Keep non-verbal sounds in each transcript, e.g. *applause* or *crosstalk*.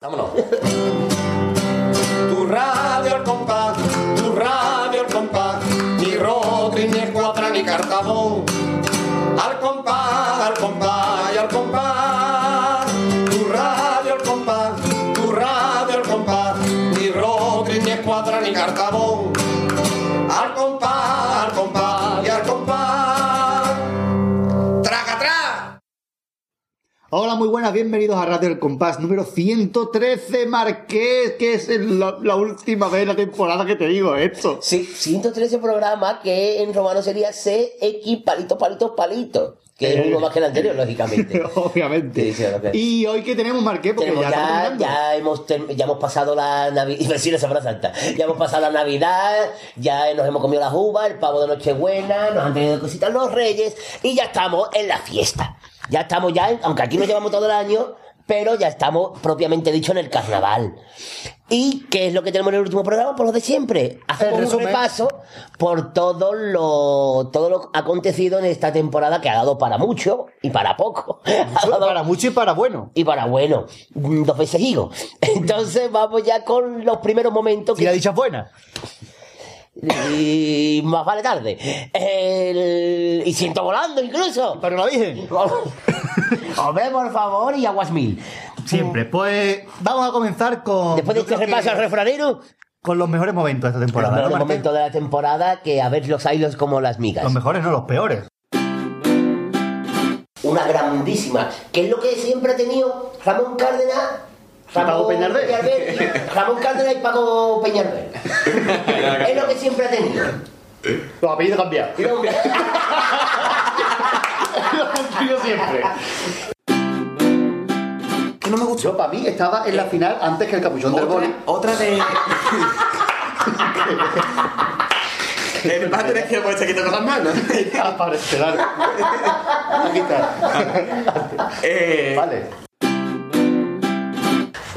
Vámonos. Tu Hola, muy buenas, bienvenidos a Radio El Compás número 113, Marqués, que es la, la última vez en la temporada que te digo esto. Sí, 113 programas que en romano sería CX palito, palito, palito. Que es uno más que el anterior, lógicamente. *laughs* Obviamente. Sí, sí, ok. Y hoy que tenemos, Marqués, porque Tenemos ya, ya, ya, hemos, ya hemos pasado la Navidad, *laughs* decir la Semana Santa, ya hemos pasado la Navidad, ya nos hemos comido las uvas, el pavo de Nochebuena, nos han tenido cositas los reyes y ya estamos en la fiesta. Ya estamos ya, en- aunque aquí nos llevamos todo el año, pero ya estamos propiamente dicho en el carnaval. ¿Y qué es lo que tenemos en el último programa? Por lo de siempre. El un repaso por todo lo, todo lo acontecido en esta temporada que ha dado para mucho y para poco. *laughs* Ha dado- Para mucho y para bueno. y para bueno, dos veces higo. *laughs* Entonces vamos ya con los primeros momentos Y la dicha es buena. Y más vale tarde. El- y siento volando incluso. Para la Virgen. *laughs* Hombre, por favor, y aguas mil. Siempre. Pues vamos a comenzar con. Después de este repaso al refranero, Con los mejores momentos de esta los temporada. ¿no, mejores momentos de la temporada que a ver los hilos como las migas. Los mejores, no los peores. Una grandísima, que es lo que siempre ha tenido Ramón Cárdenas. Paco Peñalver. Ramón Cárdenas y Paco Peñalver. *laughs* es lo que siempre ha tenido. Los apellidos cambiados. No, Yo siempre. Que no me gustó. Yo, para mí, estaba en la final antes que el capuchón del boli. Otra, de. Eh, Vas a tener que poner chaqueta con las manos. Aparecerá. Aquí está. *laughs* Eh, Vale.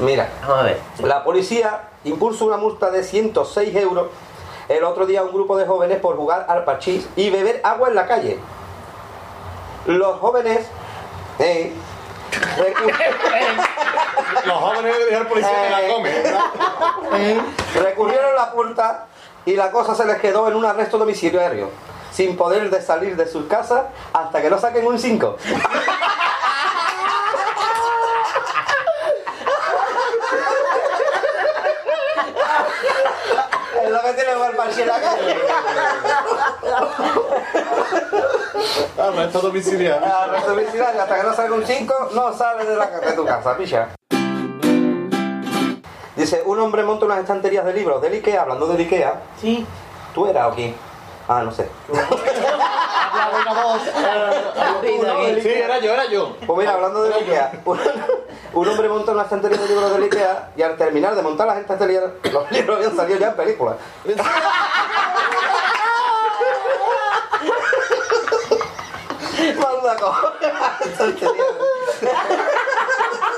Mira, Vamos a ver. la policía impulsa una multa de 106 euros el otro día a un grupo de jóvenes por jugar al parchís y beber agua en la calle. Los jóvenes... eh, *laughs* Los jóvenes de dejar policía que la comen. recurrieron a la multa y la cosa se les quedó en un arresto domiciliario, sin poder de salir de sus casas hasta que no saquen un 5. *laughs* Es lo parchís en la calle. Arresto domiciliario. Arresto domiciliario, hasta que no salga un 5, no sales de, la, de tu casa, picha. Dice, un hombre monta unas estanterías de libros del Ikea, hablando del Ikea. Sí. ¿Tú eras o quién? Ah, no sé. *laughs* *laughs* Sí, era yo, era yo. Pues mira, hablando del Ikea, *laughs* un, un hombre monta una estantería de libros del Ikea y al terminar de montar las estanterías, los libros habían salido ya en películas. Manda cojones.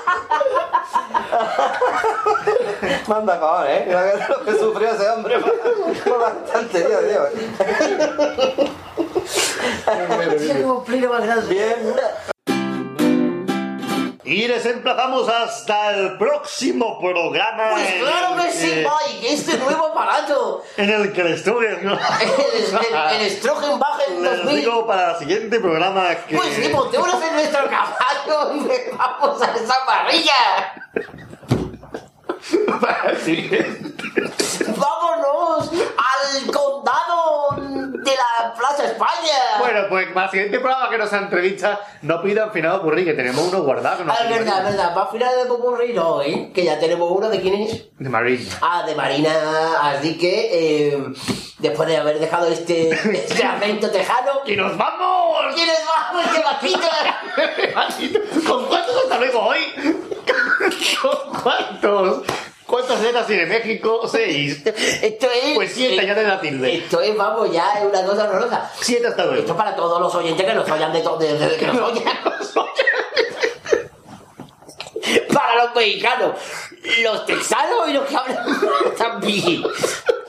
*laughs* Manda cojones, ¿eh? Lo que sufrió ese hombre con las estanterías, tío. Bien. Y les emplazamos hasta el próximo programa. Pues claro que sí, Mike, este nuevo aparato. En el que les tuve. El, el, el Les 2000. digo para el siguiente programa que. Pues sí, montémonos en nuestro caballo y vamos a esa parrilla. para el siguiente. Vámonos al condado de la Plaza España. Bueno, pues para el siguiente programa que nos entrevista, no pidan final ocurrir, que tenemos uno guardado. nos Ah, es verdad, es verdad. Va a final de Popurrí, no, ¿eh? Que ya tenemos uno de quién es. De Marine. Ah, de Marina. Así que, eh, después de haber dejado este, este *laughs* tejano. ¡Y nos vamos! ¿Quiénes vamos, que vaquita? *laughs* ¿Con cuántos hasta luego hoy? *laughs* ¿Con cuántos? ¿Cuántas letras tiene México? Seis. *laughs* Esto es. Pues siete, ya te da tilde. Esto es, vamos, ya es una cosa horrorosa. Siete hasta Esto luego. para todos los oyentes que nos oyan de todo, que *laughs* nos oyan. para los mexicanos, los texanos y los que hablan *laughs* también.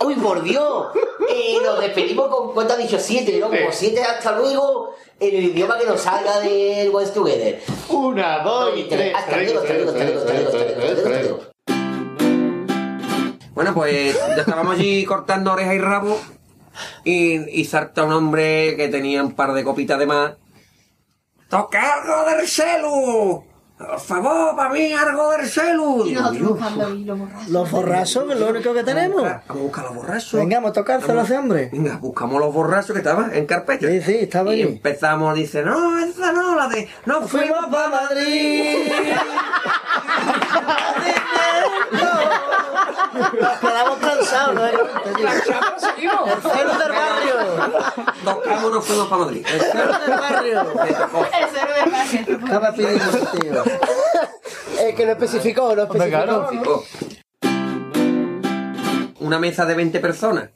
Uy, por Dios. Eh, nos despedimos con, ¿cuánto ha dicho? Siete, ¿no? Como siete hasta luego en el idioma que nos salga del West Together. Una, dos y tres. Hasta luego, hasta luego, hasta luego, hasta luego, hasta luego, Bueno, pues ya estábamos allí cortando oreja y rabo y, y salta un hombre que tenía un par de copitas de más. ¡Toca algo del celu! Por favor, para mí algo del celu. Y nosotros "Dios, buscando ahí los borrachos. Los borrachos, que es lo único que tenemos. Vamos a buscar los borrachos. Venga, vamos a tocárselo a ese hombre. Venga, buscamos los borrachos que estaban en carpeta. Sí, sí, estaba Y ahí. empezamos, dice, no, esa no, la de, no fuimos para Madrid. Nos *laughs* quedamos cansados, ¿no? El cero del barrio. Tocamos, nos fuimos para Madrid. El cero del barrio. El cero de paje. Estaba pidiendo tío. Es *laughs* que no especificó, no Hombre, especificó. claro. Una mesa de 20 personas.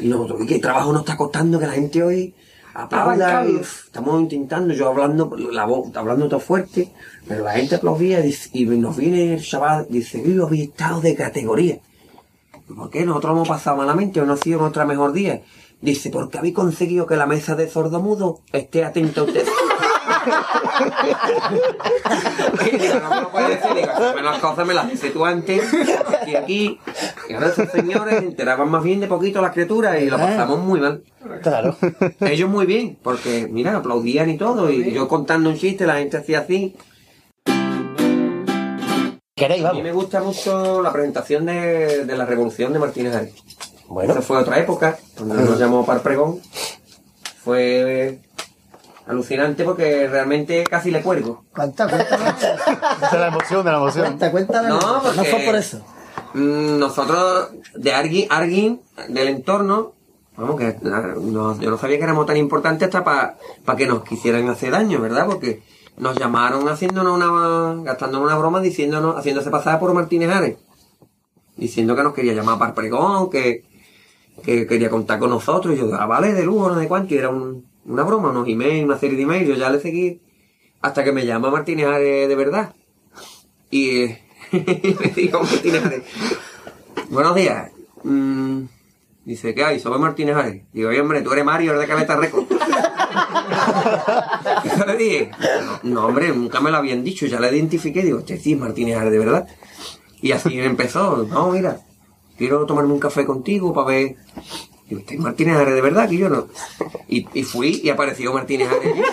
Y nosotros, ¿qué trabajo nos está costando que la gente hoy aplauda? Y, estamos intentando, yo hablando, la voz, hablando todo fuerte, pero la gente aplaudía y, dice- y nos viene el chaval, dice, yo había estado de categoría. ¿Y ¿Por qué? Nosotros hemos pasado malamente o no ha sido nuestra mejor día. Dice, porque habéis conseguido que la mesa de sordomudo esté atenta a usted. Y digo, no me lo puedes decir, digo, "Dame las cosas me las dices tú antes, y aquí, y ahora esos señores se enteraban más bien de poquito las criaturas y lo pasamos muy mal. Claro. Ellos muy bien, porque mira, aplaudían y todo, y yo contando un chiste, la gente hacía así. ¿Queréis? A mí Vamos. me gusta mucho la presentación de, de la revolución de Martínez Ares. Bueno. Esa fue otra época, cuando nos llamó para el pregón. Fue alucinante porque realmente casi le cuelgo. Cuenta, cuenta. Esa es la emoción de la emoción. Cuenta, cuenta. No, No, porque- no fue por eso. Mm, Nosotros, de alguien, alguien del entorno, vamos, que ah, no- yo no sabía que éramos tan importantes hasta para que nos quisieran hacer daño, ¿verdad? Porque nos llamaron haciéndonos una, gastándonos una broma, diciéndonos, haciéndose pasar por Martínez Ares. Diciendo que nos quería llamar para el pregón, que, que quería contar con nosotros. Y yo, ah, vale, de lujo, no sé cuánto. Y era un- una broma, unos emails, una serie de emails. Yo ya le seguí hasta que me llama Martínez Ares de verdad. Y *laughs* digo a Martínez Ares, buenos días. Mm, dice, ¿qué hay? Soy Martínez Ares. Digo, oye, hombre, tú eres Mario, eres de Caleta Record. *laughs* Yo le dije, no, hombre, nunca me lo habían dicho. Ya le identifiqué. Digo, este sí Martínez Ares de verdad. Y así empezó. No, mira, quiero tomarme un café contigo para ver. Digo, ¿este es Martínez Ares de verdad? Que yo no. Y, y fui y apareció Martínez Ares. *laughs*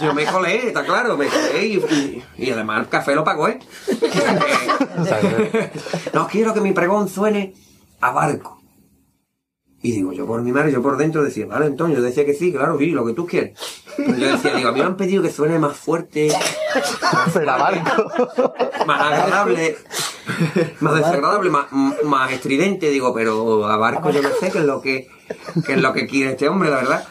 Yo me colé, está claro, me colé y, y- y además el café lo pagó, ¿eh? *laughs* no quiero que mi pregón suene a barco. Y digo, yo por mi madre, yo por dentro decía, vale, Antonio, yo decía que sí, claro, sí, lo que tú quieres. Pero yo decía, digo, a mí me han pedido que suene más fuerte, *laughs* Será barco. más agradable, más desagradable, más, más estridente, digo, pero a barco yo no sé qué es lo que, qué es lo que quiere este hombre, la verdad.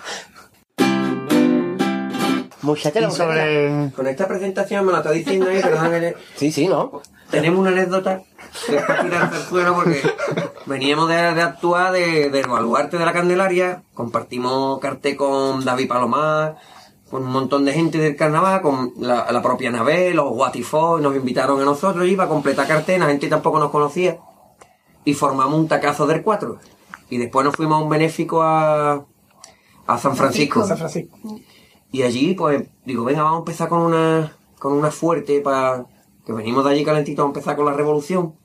Mucha tela, Y mucha tela. sobre. Con esta presentación me la está diciendo ahí, perdón, que- Sí, sí, ¿no? tenemos una anécdota para tirarse al suelo porque veníamos de, de actuar de, del baluarte de la Candelaria, compartimos cartel con David Palomar, con un montón de gente del carnaval, con la, la propia Nabel, los Guatifó, nos invitaron a nosotros, iba a completar cartel, la gente tampoco nos conocía, y formamos un tacazo del 4. Y después nos fuimos a un benéfico a, a San Francisco. San Francisco. Y allí, pues, digo, venga, vamos a empezar con una, con una fuerte para que venimos de allí calentitos a empezar con la revolución.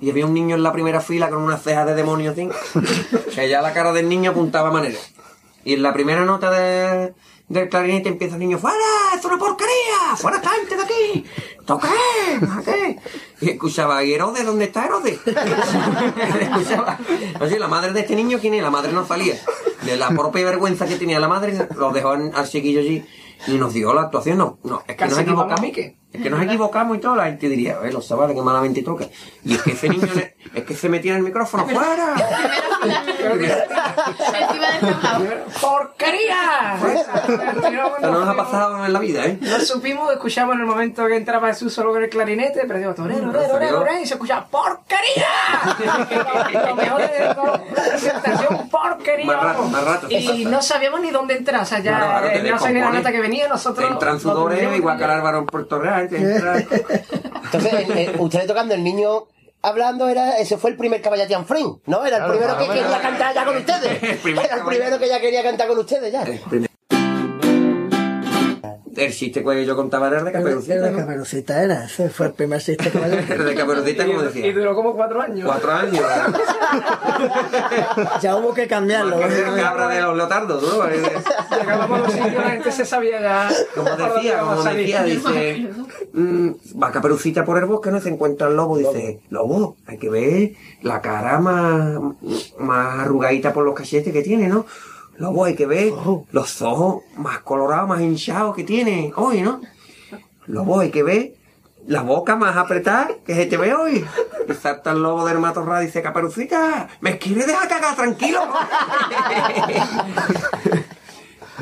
Y había un niño en la primera fila con unas cejas de demonio así, *laughs* que ya la cara del niño apuntaba a manera. Y en la primera nota de, del clarinete empieza el niño, ¡Fuera! ¡Es una porquería! ¡Fuera esta gente de aquí! ¿Toqué? ¿Qué? Y escuchaba, ¿y Herodes? ¿Dónde está Herodes? *laughs* escuchaba. Oye, la madre de este niño, ¿quién es? La madre no salía. De la propia vergüenza que tenía la madre, lo dejó al chiquillo allí y nos dio la actuación. No, no, es que Casi nos equivocamos. Mique. Es que nos equivocamos y todo, la gente diría, los chavales que malamente toca. Y es que ese niño, le- es que se metía en el micrófono, ¡fuera! ¡Porquería! Esto no nos ha pasado en la vida, ¿eh? No supimos, escuchamos en el momento que entraba Jesús solo con el clarinete, pero digo, torero, torero, torero, torero, y se escuchaba ¡porquería! *laughs* Lo mejor de todo, la presentación, ¡porquería! Más rato, más rato. Y no sabíamos ni dónde entrar, o sea, ya eh, no sabía la nota que venía, nosotros... Entran lo sudores, igual que ya. Álvaro en Puerto Real, Entonces, el- el- ustedes tocando, el niño hablando, era ese fue el primer Caballatian Friend, ¿no? Era el Claro, primero que quería cantar ya con ustedes. *laughs* Era el primero que ya quería cantar con ustedes ya. El el chiste que yo contaba era el de Caperucita, el de ¿no? Caperucita era, ese fue el primer chiste que me *laughs* El de Caperucita, como Y, y decía. duró como cuatro años. Cuatro años. *laughs* Ya hubo que cambiarlo. Que el cabra de los leotardos, ¿no? *laughs* Llegábamos a los sitios, la gente se sabía ya. Como decía, como decía, dice, mm, va Caperucita por el bosque, no se encuentra el lobo, dice, lobo, hay que ver la cara más, más arrugadita por los cachetes que tiene, ¿no? Lobo, hay que ver los ojos más colorados, más hinchados que tiene hoy, ¿no? Lobo, hay que ver la boca más apretada que se te ve hoy. Y salta el lobo del matorral y dice, Caperucita, ¿me quieres dejar cagar tranquilo?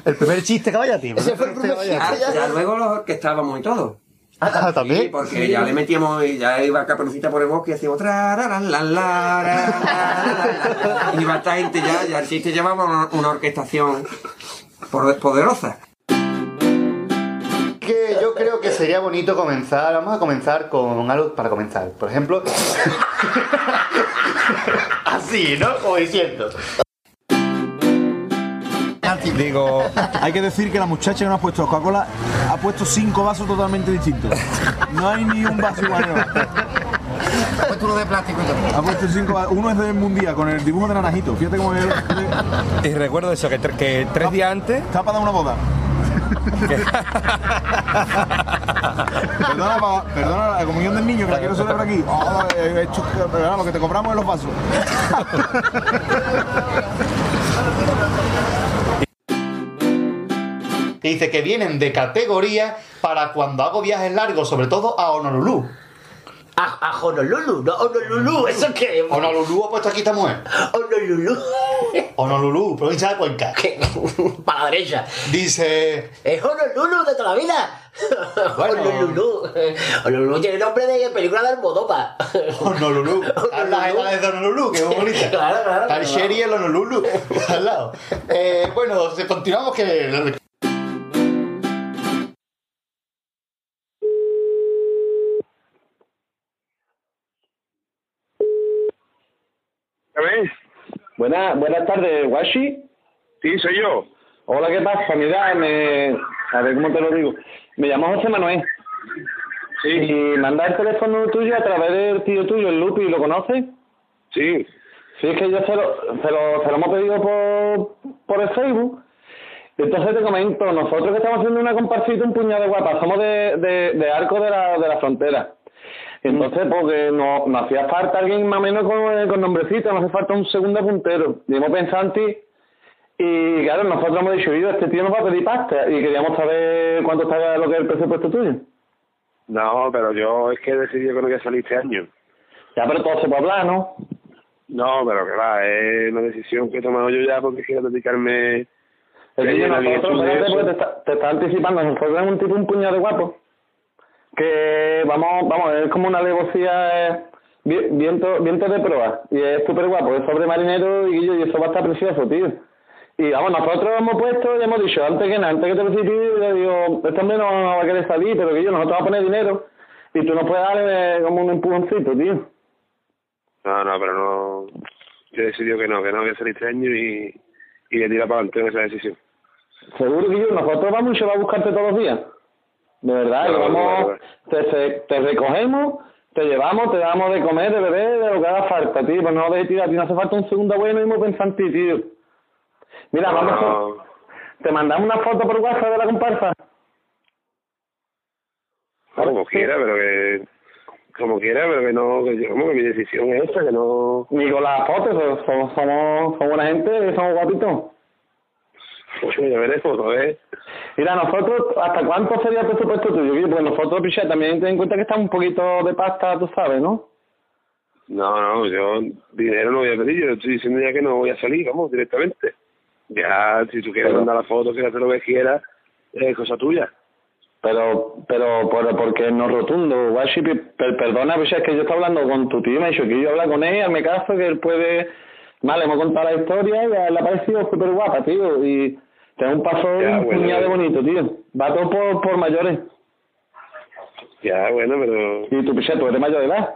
El primer chiste, caballati. Ese fue el primer chiste. ya, ya luego los que estábamos y todo. Ah, *laughs* Sí, también. porque ya le metíamos, y ya iba Caperucita por el bosque y hacíamos tra, ra, la, la, ra. Y iba esta gente ya, ya el chiste llevaba una, una orquestación por- poderosa. Que yo creo que sería bonito comenzar. Vamos a comenzar con algo para comenzar. Por ejemplo. *laughs* Así, ¿no? Como diciendo. Digo, hay que decir que la muchacha que nos ha puesto Coca-Cola ha puesto cinco vasos totalmente distintos. No hay ni un vaso igual. Ha puesto uno de plástico y todo. Ha puesto cinco vasos. Uno es del mundial con el dibujo de naranjito. Fíjate cómo es. Y recuerdo eso, que, tre- que tres días antes Está para dar una boda. perdona, pa- perdona la comunión del niño que la quiero celebrar aquí. Ah, he hecho- perdona, lo que te compramos en los vasos. Que dice que vienen de categoría para cuando hago viajes largos, sobre todo a Honolulu. A, a Honolulu, no Honolulu, ¿eso qué? Honolulu ha puesto aquí esta mujer. Honolulu. Honolulu, provincia de Cuenca. *laughs* ¿Qué? Para la derecha. Dice. Es Honolulu de toda la vida. Bueno. Honolulu. Honolulu tiene nombre de película de Almodóvar. Honolulu. Están las edades de Honolulu, que es muy bonita. Claro, claro, el claro. Sherry y el Honolulu al lado. Eh, bueno, continuamos que. Buenas, buenas tardes, Washi. sí, soy yo. Hola, ¿qué pasa? Mira, me... A ver, ¿cómo te lo digo? Me llamo José Manuel. Sí, Y manda el teléfono tuyo a través del tío tuyo, el Lupi, ¿lo conoces? sí. Sí, es que yo se lo, se lo, se lo hemos pedido por, por el Facebook. Entonces te comento, nosotros que estamos haciendo una comparsita, un puñado de guapas, somos de, de, de Arco de la, de la Frontera. Entonces, porque nos, nos hacía falta alguien más o menos con, con nombrecito, nos hace falta un segundo puntero. Y hemos pensado en ti. Y claro, nosotros hemos dicho, "Oye, este tío nos va a pedir pasta. Y queríamos saber cuánto está lo que es el presupuesto tuyo. No, pero yo es que he decidido que no voy a salir este año. Ya, pero todo se puede hablar, ¿no? No, pero que va, es una decisión que he tomado yo ya porque quiero dedicarme... El bien nosotros, te está, te está anticipando, nosotros tenemos un tipo, un puñado de guapo, que vamos, vamos, es como una alevosía, eh, vi- viento, viento de proa, y es súper guapo, es sobre marinero y, y eso va a estar precioso, tío. Y vamos, nosotros hemos puesto y hemos dicho, antes que nada, antes que te felicite, yo digo, este hombre no va a querer salir, pero que yo, nosotros vamos a poner dinero, y tú nos puedes dar eh, como un empujoncito, tío. No, no, pero no... Yo he decidido que no, que no voy a salir este año y, y voy a tirar para adelante esa decisión. Seguro que yo, nosotros vamos y se va a buscarte todos los días. De verdad, no, vamos. Te, te- recogemos, te llevamos, te damos de comer, de beber, de lo que haga falta, tío. Pues no dejes tirar, ti no hace falta un segundo bueno pensado en ti, tío. Mira, vamos a... Te mandamos una foto por WhatsApp de la comparsa. no, como quiera, pero que... Como quiera, pero que no... Que yo, como que mi decisión es esta, que no... Ni con las fotos, so- somos, somos, somos buena gente, somos guapitos. Pues veremos, a ver. Mira, nosotros, ¿hasta cuánto sería el presupuesto tuyo? Porque nosotros, picha, también ten en cuenta que está un poquito de pasta, tú sabes, ¿no? No, no, yo dinero no voy a pedir, yo estoy diciendo ya que no voy a salir, vamos, directamente. Ya, si tú quieres Pero- mandar la foto, quieres hacer lo que quieras, es cosa tuya. Pero, pero, por, porque no rotundo, Washi, per- perdona, pues es que yo estaba hablando con tu tío, me ha dicho que yo hablar con él, me caso, que él puede, vale, hemos contado la historia y le ha parecido súper guapa, tío, y tengo un paso Ya, un bueno. puñado de bonito, tío, va todo por, por mayores, Ya, bueno, pero... y tú, picha, tú eres mayor de edad.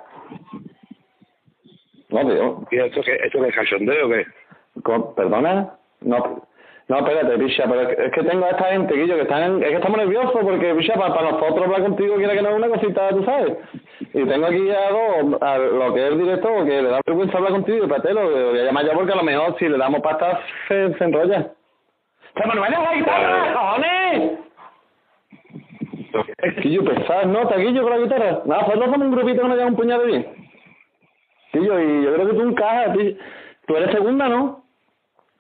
No, tío, ¿Y esto qué, esto qué es cachondeo o qué? perdona, no, No, espérate, picha, pero es que, tengo a esta gente, Guillo, que están, es que estamos nerviosos porque, picha, para, para nosotros hablar contigo quiere que no es una cosita, tú sabes. Y tengo aquí a dos, a lo que es el director, que le da vergüenza hablar contigo, espérate, lo, lo voy a llamar yo porque a lo mejor si le damos pasta se, se enrolla. ¡Se Manuel es la guitarra, cojones! Es que yo pesado, ¿no? Taquillo con la guitarra. Nada, nosotros somos un grupito que nos lleva un puñado de bien. Tío, y yo creo que tú encajas, tío. Tú eres segunda, ¿no?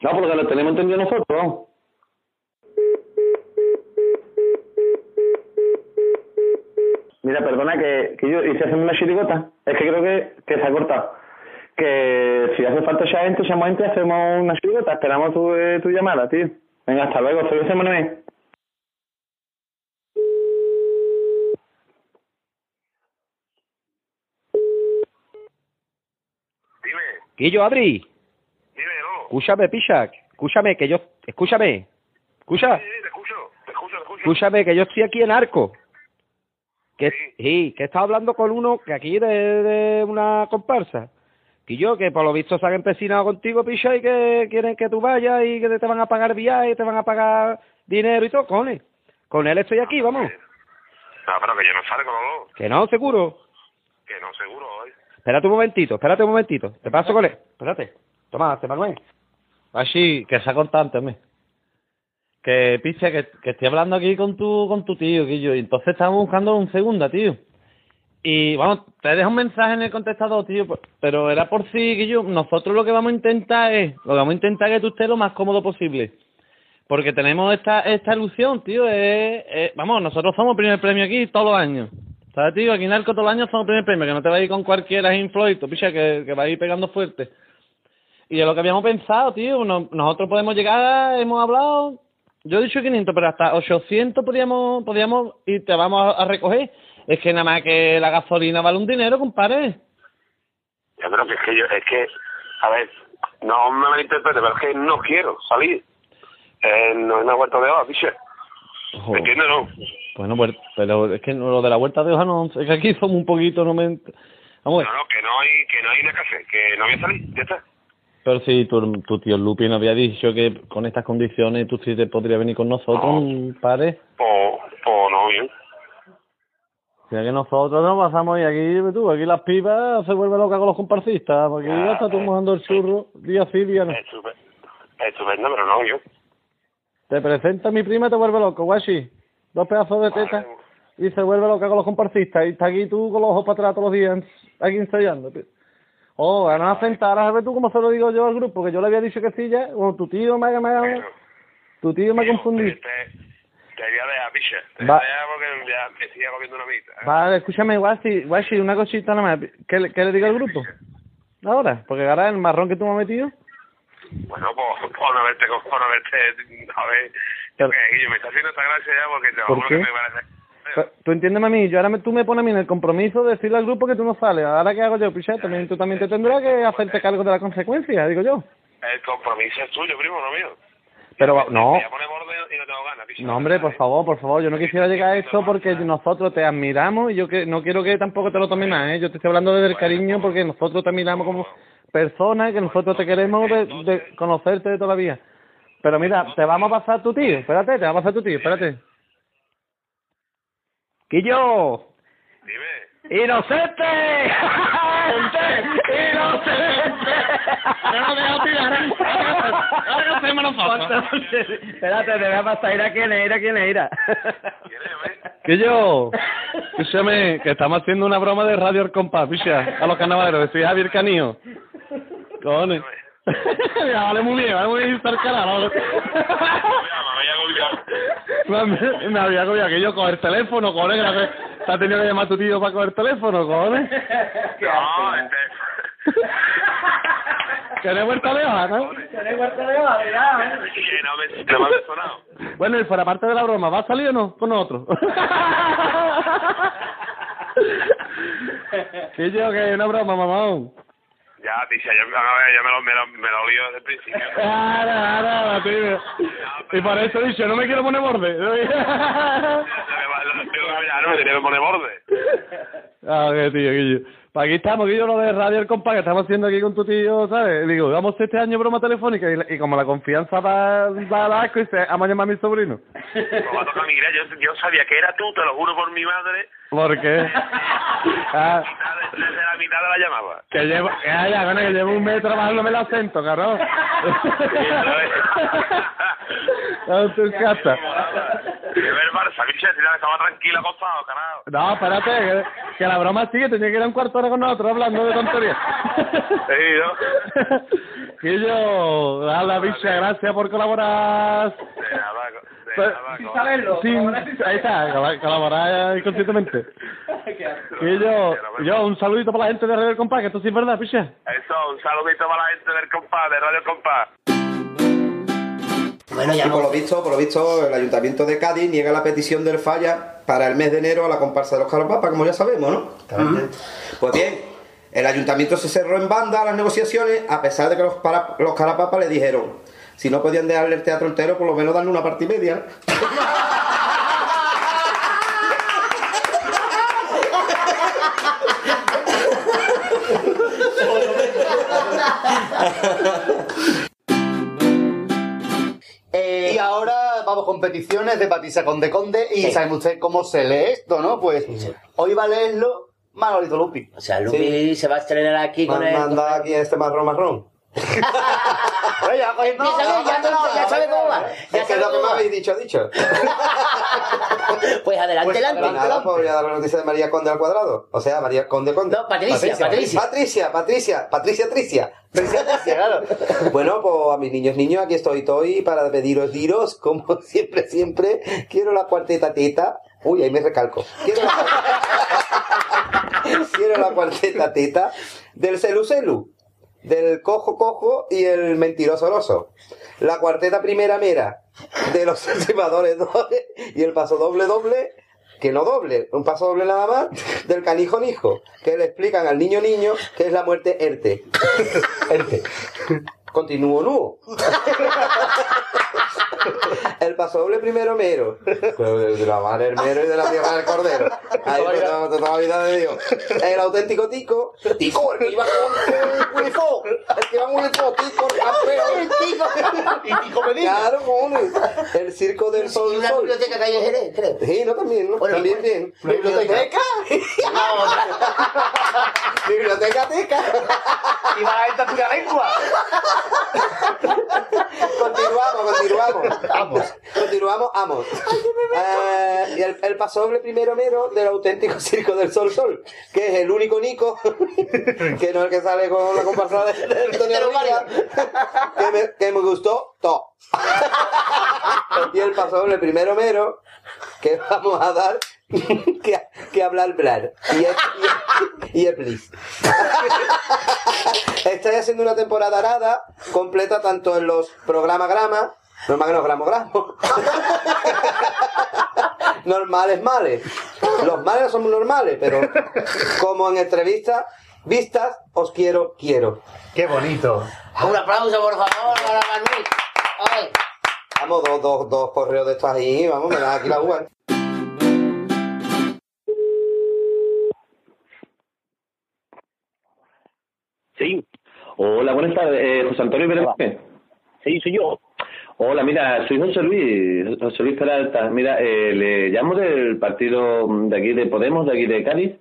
No, porque lo tenemos entendido nosotros, vamos. Mira, perdona que, que yo hice hacerme una chirigota. Es que creo que, que se ha cortado. Que si hace falta ya gente, llamo gente, hacemos una chirigota. Esperamos tu, eh, tu llamada, tío. Venga, hasta luego. Soy José Manuel. Guillo, Adri. Escúchame, Pichak. Escúchame, que yo... Escúchame. Escucha. Escúchame, que yo estoy aquí en Arco. Que, sí, que he estado hablando con uno que aquí de, de una comparsa. Que yo, que por lo visto se han empecinado contigo, Picha, y que quieren que tú vayas y que te van a pagar viajes, te van a pagar dinero y todo, cojones. Con él estoy aquí, vamos. No, pero que yo no salgo, no. Que no, seguro. Que no, seguro, hoy. Espérate un momentito, espérate un momentito. Te paso con él. Espérate. Toma, te Manuel. Así, que sea constante, hombre. Que, piche, que, que estoy hablando aquí con tu, con tu tío, Guillo, y entonces estamos buscando un segunda, tío. Y, vamos, te dejo un mensaje en el contestador, tío, pero era por si, Guillo, nosotros lo que vamos a intentar es, lo que vamos a intentar que tú estés lo más cómodo posible. Porque tenemos esta, esta ilusión, tío, es, vamos, nosotros somos primer premio aquí todos los años. ¿Sabes, tío? Aquí en Arco todos los años somos primer premio, que no te vas a ir con cualquiera infloito, picha, que, que va a ir pegando fuerte. Y es lo que habíamos pensado, tío. No- nosotros podemos llegar, hemos hablado. Yo he dicho 500, pero hasta 800 podríamos, podríamos y te vamos a recoger. Es que nada más que la gasolina vale un dinero, compadre. Yo creo que es que yo, es que, a ver, no me malinterprete, pero es que no quiero salir. Eh, no es una vuelta de hoja, piche. ¿Me entiendes, no? Bueno, pues, pero es que lo de la vuelta de hoja no, es que aquí somos un poquito, no me... Vamos, No, no, que no hay, que no hay que hacer, que no voy a salir, ya está. pero si tu, tu tío Lupi nos había dicho que con estas condiciones tú sí te podrías venir con nosotros, compadre. Pues, pues no, bien. Ya que nosotros nos pasamos y aquí, tú, aquí las pipas se vuelven locas con los comparsistas, porque ya está tú mojando el churro, día sí, día no. Estupe- Estupendo, pero no, yo. Te presenta mi prima y te vuelve loco, guachi. Dos pedazos de teta y se vuelve loca con los comparsistas. Y está aquí tú con los ojos para atrás todos los días, aquí ensayando. Oh, van a sentar, a ver tú cómo se lo digo yo al grupo, que yo le había dicho que sí ya, o tu tío me ha tu tío me ha confundido. Te voy a dejar, piche. Te Va. voy a dejar porque ya me sigue comiendo una mitad. Vale, escúchame, guachi, guachi, una cosita nada más. ¿Qué, le- qué le digo al grupo? Ahora, porque ahora el marrón que tú me has metido. Bueno, pues, por no verte, por no verte, a ver, Pero- que Guillo, me está haciendo esta gracia ya porque te lo ¿Por juro qué? que me parece. Pero, Tú entiéndeme a mí, yo ahora me- tú me pones a mí en el compromiso de decirle al grupo que tú no sales. Ahora qué hago yo, picha, también tú también te tendrás que hacerte cargo de las consecuencias, digo yo. El compromiso es tuyo, primo, no mío. Pero no, no tengo ganas, piche. no hombre, por favor, por favor, yo no quisiera llegar a esto porque nosotros te admiramos y yo que no quiero que tampoco te lo tomes más, ¿eh? Yo te estoy hablando desde el cariño porque nosotros te admiramos como persona y que nosotros te queremos de, de conocerte de toda la vida. Pero mira, te vamos a pasar tu tío, espérate, te va a pasar tu tío, espérate. ¡Quillo! Dime. ¡Inocente! *laughs* ¡Inocente! No me dejo tirar. Ahora no hacemos nosotros. Espérate, te voy a pasar a ir a quién es, ir a quién es, ir a. Que yo, escúchame, que estamos haciendo una broma de radio al compás, picha, a los carnavaleros, soy Javier Canillo. Cojones. Ya, vale muy bien, vale muy bien estar calado. Me, me había agobiado que yo coger teléfono, cojones, que la- te ha tenido que llamar tu tío para coger teléfono, cojones. No, este... He vuelto de hoja, ¿no? Tenéis vuelta de hoja, ya. Que no me, no me ha sonado. Bueno, y fuera parte de la broma, ¿va a salir o no con nosotros? que yo, que es una broma, mamón. Ya, ver, ya me lo, me lo, me lo lío desde el principio. Ahora, ahora, tío. Y por eso he dicho, no me quiero poner borde. Ya no me que poner borde. Ah, qué tío, Guillo. Pues aquí estamos, Guillo, lo de Radio El Compa, que estamos haciendo aquí con tu tío, ¿sabes? Digo, vamos este año broma telefónica y, y como la confianza da, da la asco, dice, vamos a llamar a mi sobrino. *laughs* Como va a tocar mi yo, yo sabía que era tú, te lo juro por mi madre, ¿Por qué? *laughs* Ah, desde la mitad de la llamaba. que llevo, que haya, bueno, que llevo un mes trabajándome el acento, caro. No te encanta. Que ver Barça, bicho, si estaba tranquilo acostado, carajo. No, espérate, que, que la broma sigue, tenía que ir a un cuarto de hora con nosotros hablando de tonterías. Sí, ¿no? *laughs* Y yo, a la bicha, gracias por colaborar. De nada, Sin saberlo. Sin, ahí está, cola- colaborar inconscientemente. *laughs* Y yo, yo, un saludito para la gente de Radio El Compás, que esto sí es verdad, picha. Eso, un saludito para la gente del compás, de Radio Compás. Bueno, ya Y por lo visto, por lo visto, el Ayuntamiento de Cádiz niega la petición del falla para el mes de enero a la comparsa de los Carapapas, como ya sabemos, ¿no? Pues bien, el Ayuntamiento se cerró en banda a las negociaciones, a pesar de que los, para- los Carapapas le dijeron, si no podían dejarle el teatro entero, por lo menos darle una parte y media. Eh, Y ahora vamos con peticiones de Patricia Conde Conde y saben ustedes cómo se lee esto, ¿no? Pues hoy va a leerlo Manolito Lupi. o sea, Lupi se va a estrenar aquí con Man- el... Manda aquí este marrón marrón. *laughs* Oye, ya, pues, Empieza a ver, ya, ya, ya sabe cómo va. Ya Es que sabe lo que cómo me habéis dicho, dicho. *laughs* Pues adelante, Pues adelante. Nada, pues voy a dar la noticia de María Conde al cuadrado. O sea, María Conde Conde. No, Patricia, Patricia. Patricia, Patricia, Patricia Tricia. Patricia Tricia, claro. *laughs* Bueno, pues a mis niños, niños, aquí estoy, estoy para pediros, diros, como *laughs* siempre, siempre, quiero la cuarteta teta. Uy, ahí me recalco. Quiero la, quiero la cuarteta teta del celu celu, del cojo cojo y el mentiroso oroso. La cuarteta primera mera de los *laughs* estimadores doble y el paso doble doble que no doble, un paso doble nada más, del canijo nijo, que le explican al niño niño que es la muerte ERTE. *laughs* ERTE. Continúo nuo. El paso doble primero mero. De la madre del mero y de la tierra del cordero. Ahí toda toda la vida de Dios. El auténtico tico. Tico, el que iba con Wilifo. El que iba con Wilifo, tico, el campeón. Y Tico Medina. Claro, cojones. El circo del sol. Y una sol. biblioteca que hay en Jerez, creo. Sí, no, también, ¿no? Bueno, también bien. ¿Biblioteca? No, otra. Biblioteca teca. Y va a esta pura lengua. Continuamos, continuamos. Vamos. Continuamos, vamos. Eh, y el, el pasoble primero mero del auténtico circo del Sol Sol, que es el único Nico, *laughs* que no es el que sale con la comparsa de, de *laughs* Antonio Rivera, *laughs* que me, que me gustó todo. y el pasoble primero mero, que vamos a dar *laughs* que, que hablar hablar. Y es, y, y es please. *laughs* Estáis haciendo una temporada arada completa tanto en los programas grama, normal que no gramo gramo. *laughs* normales males. Los males no somos normales, pero como en entrevistas, vistas, os quiero, quiero. Qué bonito. Un aplauso, por favor, para Manuel. Vamos, dos, dos, dos correos de estos ahí, vamos, me da aquí la uva. Sí. Hola, buenas tardes. Eh, José Antonio Pérez. Sí, soy yo. Hola, mira, soy José Luis, José Luis Peralta. Mira, eh, le llamo del partido de aquí de Podemos, de aquí de Cádiz.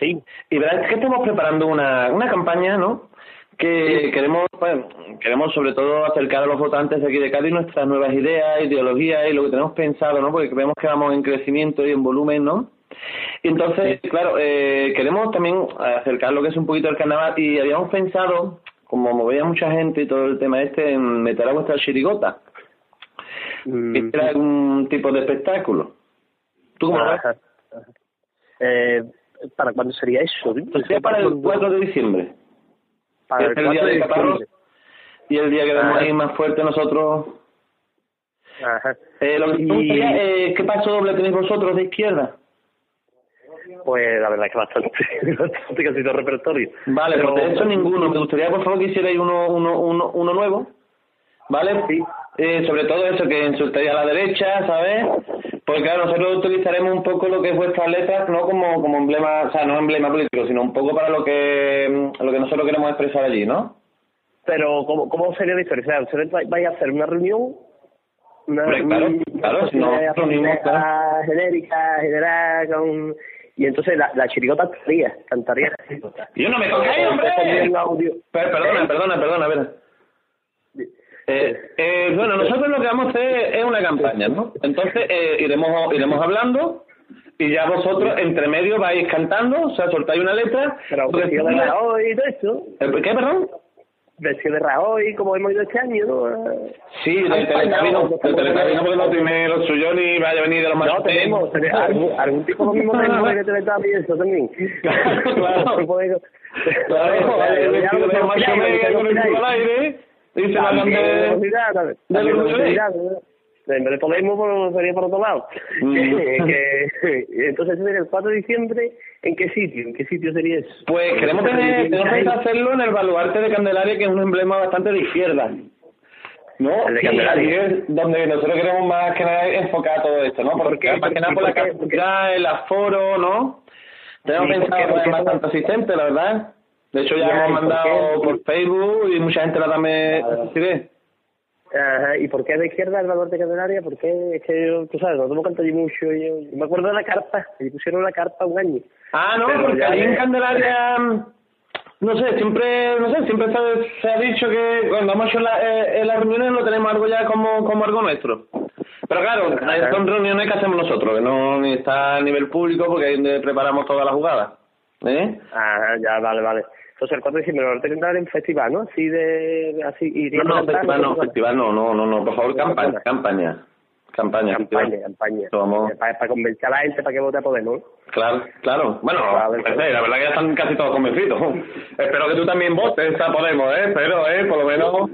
Sí. Y verás que estamos preparando una, una campaña, ¿no? Que queremos, pues, queremos sobre todo acercar a los votantes de aquí de Cádiz nuestras nuevas ideas, ideologías y lo que tenemos pensado, ¿no? Porque vemos que vamos en crecimiento y en volumen, ¿no? Entonces, claro, eh, queremos también acercar lo que es un poquito el carnaval y habíamos pensado, como movía mucha gente y todo el tema este, en meter a vuestra chirigota. Mm, era algún tipo de espectáculo. ¿Tú cómo lo ves? Eh, ¿Para cuándo sería eso? Sería para el 4 de diciembre. Para el es el día 4 de diciembre. y el día que damos Ajá. ahí más fuerte nosotros. Ajá. Eh, lo que Y- me gustaría, eh, ¿qué paso doble tenéis vosotros de izquierda? Pues la verdad es que bastante, *laughs* bastante casi todo repertorio. Vale, Pero- pero de hecho ninguno. Me gustaría, por favor, que hicierais uno, uno, uno, uno nuevo. ¿Vale? Sí. Eh, sobre todo eso, que insultaría a la derecha, ¿sabes? Porque claro, nosotros utilizaremos un poco lo que es vuestras letras, no como, como emblema, o sea, no emblema político, sino un poco para lo que, lo que nosotros queremos expresar allí, ¿no? Pero, ¿cómo, cómo sería la historia? O sea, ¿ustedes vai- vais a hacer una reunión? Una claro, claro, si no, genérica, general, con... Y entonces la, la chirigota cantaría, cantaría. Yo no me cojáis, hombre. También audio. Per- perdona, perdona, perdona, a ver. Eh, eh, bueno, nosotros lo que vamos a hacer es una campaña, ¿no? Entonces eh, iremos iremos hablando y ya vosotros entre medio vais cantando, o sea, soltáis una letra. Pero. Eh, ¿Qué, perdón? Vestido de Rajoy, como hemos ido este año, ¿no? Sí, de telecabino, de telecabino porque no tiene lo suyo ni vaya a venir de los más No, tenemos, algún, algún tipo lo mismo tenemos Teletubbies y eso también. *laughs* Claro. *laughs* Claro, *laughs* Claro, En vez de Podemos, pues, sería por otro lado. Mm. *laughs* Que- que- entonces, sería el 4 de diciembre. ¿En qué sitio? ¿En qué sitio sería eso? Pues queremos tener, hacerlo en el baluarte de Candelaria, que es un emblema bastante de izquierda. ¿No? El de Candelaria. es donde nosotros queremos más que nada enfocar todo esto, ¿no? Porque más que nada por la capacidad, el aforo, ¿no? Tenemos Sí, ¿por pensado? ¿Por qué? bastante asistente, la verdad. De hecho, ya Ya, ¿y hemos por mandado por Facebook y mucha gente la también asistiré. Ajá, ¿y por qué de izquierda el valor de Candelaria? ¿Por qué? Es que yo, tú sabes, nosotros cantamos mucho. Yo, yo me acuerdo de la carpa, y pusieron la carpa un año. Ah, no, Pero porque allí en de- Candelaria, no sé, siempre, no sé, siempre se, se ha dicho que cuando hemos hecho la, eh, en las reuniones lo tenemos algo ya como, como algo nuestro. Pero claro, son reuniones que hacemos nosotros, que no ni está a nivel público porque ahí preparamos todas las jugadas. ¿Eh? Ajá, ya, vale, vale. Entonces el 4 de diciembre lo tendrán en festival, ¿no? Así de... así No, no, festival no, festival no, no, no, no, por favor, campaña, campaña. Campaña, Campaña, campaña. Vamos. Para, convencer a la gente para que vote a Podemos. Claro, claro. Bueno, pues, eh, la verdad que ya están casi todos convencidos. *laughs* Espero que tú también votes a Podemos, ¿eh? Espero, ¿eh? Por lo menos.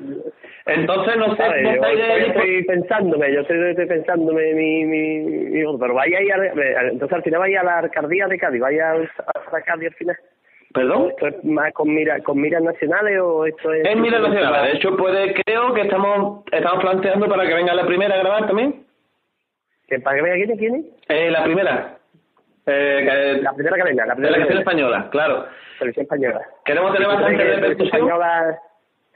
Entonces, no sé, Yo estoy, pensándome, yo estoy, estoy pensándome mi, mi, mi pero vaya ahí, a- entonces al final vaya a la alcaldía de Cádiz, vaya a la Cádiz al final. ¿Perdón? ¿Esto es más con, mira, con miras nacionales o esto es...? Es Mira Nacional. De hecho, puede, creo que estamos estamos planteando para que venga la primera a grabar también. ¿Que ¿Para que venga quién? ¿Quién? Eh, la primera. Eh, que- La primera que venga, la primera Televisión que venga. española, claro. Televisión española. Queremos tener ¿Y tú bastante repercusión. Española...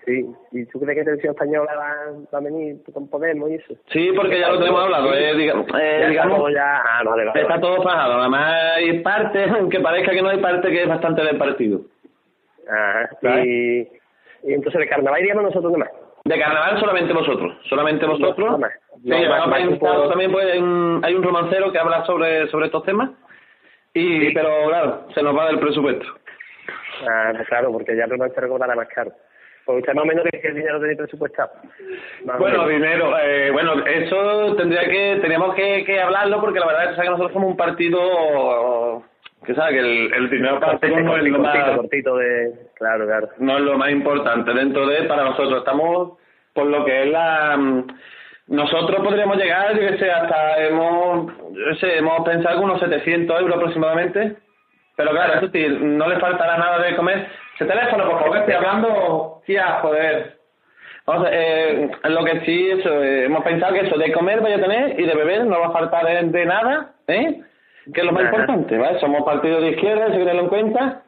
Sí, ¿y tú crees que televisión española va, va a venir con Podemos y eso? Sí, porque ya lo tenemos hablado. Eh, eh, Ya digamos, todo ya... Ah, vale, vale. Está vale. todo fajado. Además, hay parte, *laughs* aunque parezca que no hay parte, que es bastante del partido. Ajá. Y, y entonces de carnaval iríamos nosotros nomás. De carnaval solamente vosotros. Solamente vosotros. Sí, No, vamos más- también pues, hay, un, hay un romancero que habla sobre, sobre estos temas. Y, pero claro, se nos va del presupuesto. Ah, pues claro, porque ya el se cobrará más caro. Usted más o menos que el dinero tenéis presupuestado. Más Bueno, dinero, eh, bueno, eso tendría que, teníamos que, que hablarlo porque la verdad es que nosotros somos un partido que sabe que el, el dinero para nosotros no es lo más, cortito de... Claro, claro. no es lo más importante dentro de para nosotros. Estamos por lo que es la mm, nosotros podríamos llegar, yo que sé, hasta hemos, yo qué sé, hemos pensado que unos 700 euros aproximadamente. Pero claro, eso sí, no le faltará nada de comer. Ese teléfono, por favor, que estoy hablando, tía, joder. Vamos a- eh, lo que sí, eso, eh, hemos pensado que eso de comer vaya a tener y de beber no va a faltar de, de nada, ¿eh? Que es lo más Ajá. importante, ¿vale? Somos partido de izquierda, si tenerlo en cuenta.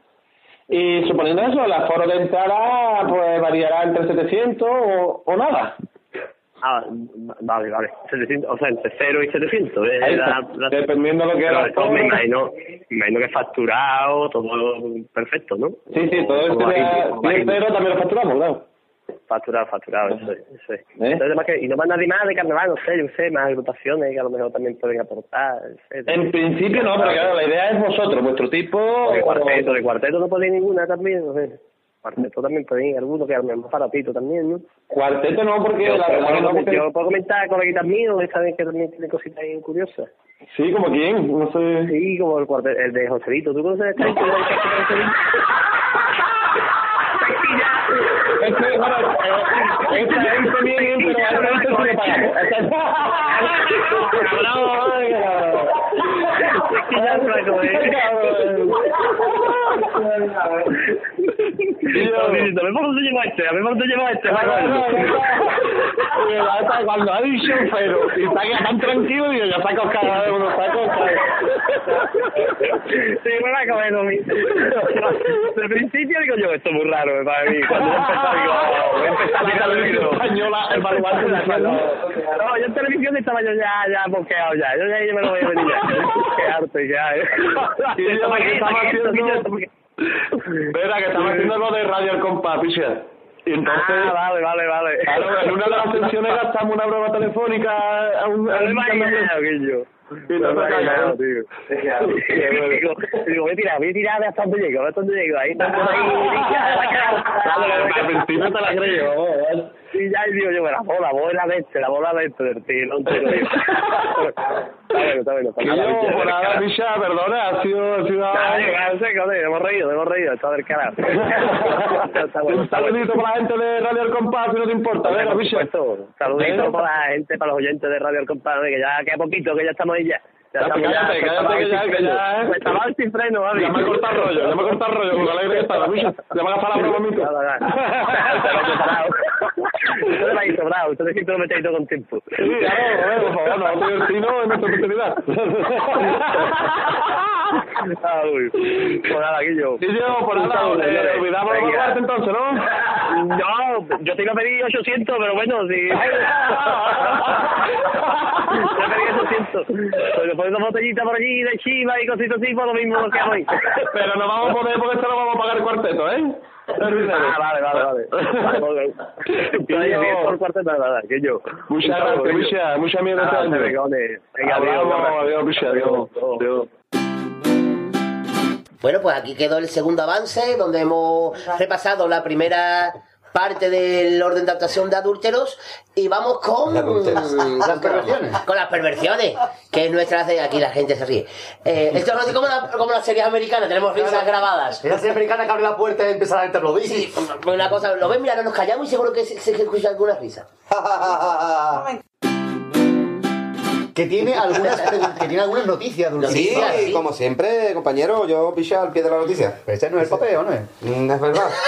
Y suponiendo eso, el aforo de entrada pues variará entre 700 o, o nada. Ah, vale, vale. 700, o sea, entre 0 y 700. eh, la- Dependiendo de lo que todo. me imagino, me imagino que facturado, todo perfecto, ¿no? Sí, sí, todo esto y también lo facturamos, claro. Facturado, facturado, eso es. Eso es. ¿Eh? Entonces, además que, y no más nadie más de carnaval, no sé, yo sé, más agrupaciones que a lo mejor también pueden aportar. En principio no, pero claro, la idea es vosotros, vuestro tipo... De cuarteto, de cuarteto no ir ninguna también, no sé. Cuarteto también puede ir alguno que a lo mejor para Tito también, ¿no? Cuarteto no, porque Yo, la puedo- verdad que no, porque- yo puedo comentar coleguitas míos, esta vez que también tiene cositas bien curiosas. Sí, como quién, no sé... Sí, como el cuarteto, el de Joselito, ¿tú conoces *laughs* este? Es que, bueno, esta gente bien, pero a esta gente sí le pagamos. Cabrón, Es que ya no la coge. Diciendo, ¿me este? ¿A mí por dónde llevo este? Hasta cuando ha dicho pero y está tan tranquilo, digo, ya saco cada vez unos sacos. Sí, me va a comer a mí. De principio digo yo, esto es muy raro para mí. Cuando yo empecé, digo, oh, voy a empezar a vídeo. española, el baluarte de la No, yo en televisión estaba yo ya, ya boqueado ya. Yo ya yo me lo voy a venir ya. *laughs* Qué arte, ya. eh. Y yo, ¿Esto para que estaba ¿Para qué? ¿Esto haciendo-? Espera, que estaba haciendo lo de Radio al Compás, picha. Y entonces, Ah, vale, vale, vale. claro, en una de las sesiones gastamos una broma telefónica a un... a un- no tío. Digo, digo, voy a tirar, voy a tirar de hasta donde llego, hasta donde llego. Ahí está por ahí. Al principio te la creí, vamos, Y ya digo yo, la bola, este, la bola del tío, no te lo digo. Está bueno, está bueno. Que yo, por nada, perdona, ha sido... Ha sido No sé, joder, hemos reído, hemos reído, está del carajo. *laughs* Está para la gente de Radio al Compás, si no te importa, venga. Saludito para la gente, para los oyentes de Radio El Compadre, que ya queda poquito, que ya estamos ahí ya. Ya Ya, cállate, cállate, que ya, que ya, ¿eh? Estaba sin freno, Javi. Ya me ha cortado el rollo, ya me ha cortado el rollo, con lo alegre que estaba. Ya me ha gastado la broma, mito. Nada, nada. Usted lo ha sobrado, usted siempre lo mete todo con tiempo. Sí, claro, por favor, y Tino es nuestra oportunidad. *laughs* Ah, uy. Pues nada, yo. Y yo, por nada, eh, olvidamos el baluarte entonces, ¿no? *laughs* No, yo te iba a pedir 800, pero bueno, si... *laughs* Yo pedí 800. Pero pones una botellita por allí de chiva y cositas así, por lo mismo que hago hoy. Pero no vamos a poner porque esto lo vamos a pagar el cuarteto, ¿eh? Ah, vale, vale, vale. *laughs* Vale, vale. Cuarto, que yo. Muchas gracias, mucha, mucha mierda este venga, adiós, adiós, adiós. Bueno, pues aquí quedó el segundo avance, donde hemos repasado la primera parte del orden de actuación de adúlteros y vamos con Las perversiones. con las perversiones que es nuestra de aquí la gente se ríe. Eh, esto no es como, la- como las series americanas tenemos risas grabadas. Esa serie americana que abre la puerta y empieza a aplaudir. sí, una cosa lo ven mira no nos callamos y seguro que se, se escucha alguna risa *laughs* que tiene algunas, *laughs* que tiene algunas noticias de Sí, como siempre, compañero, yo picha al pie de la noticia. Pero ese no es el papel, ¿o no es? Mm, Es verdad. *laughs*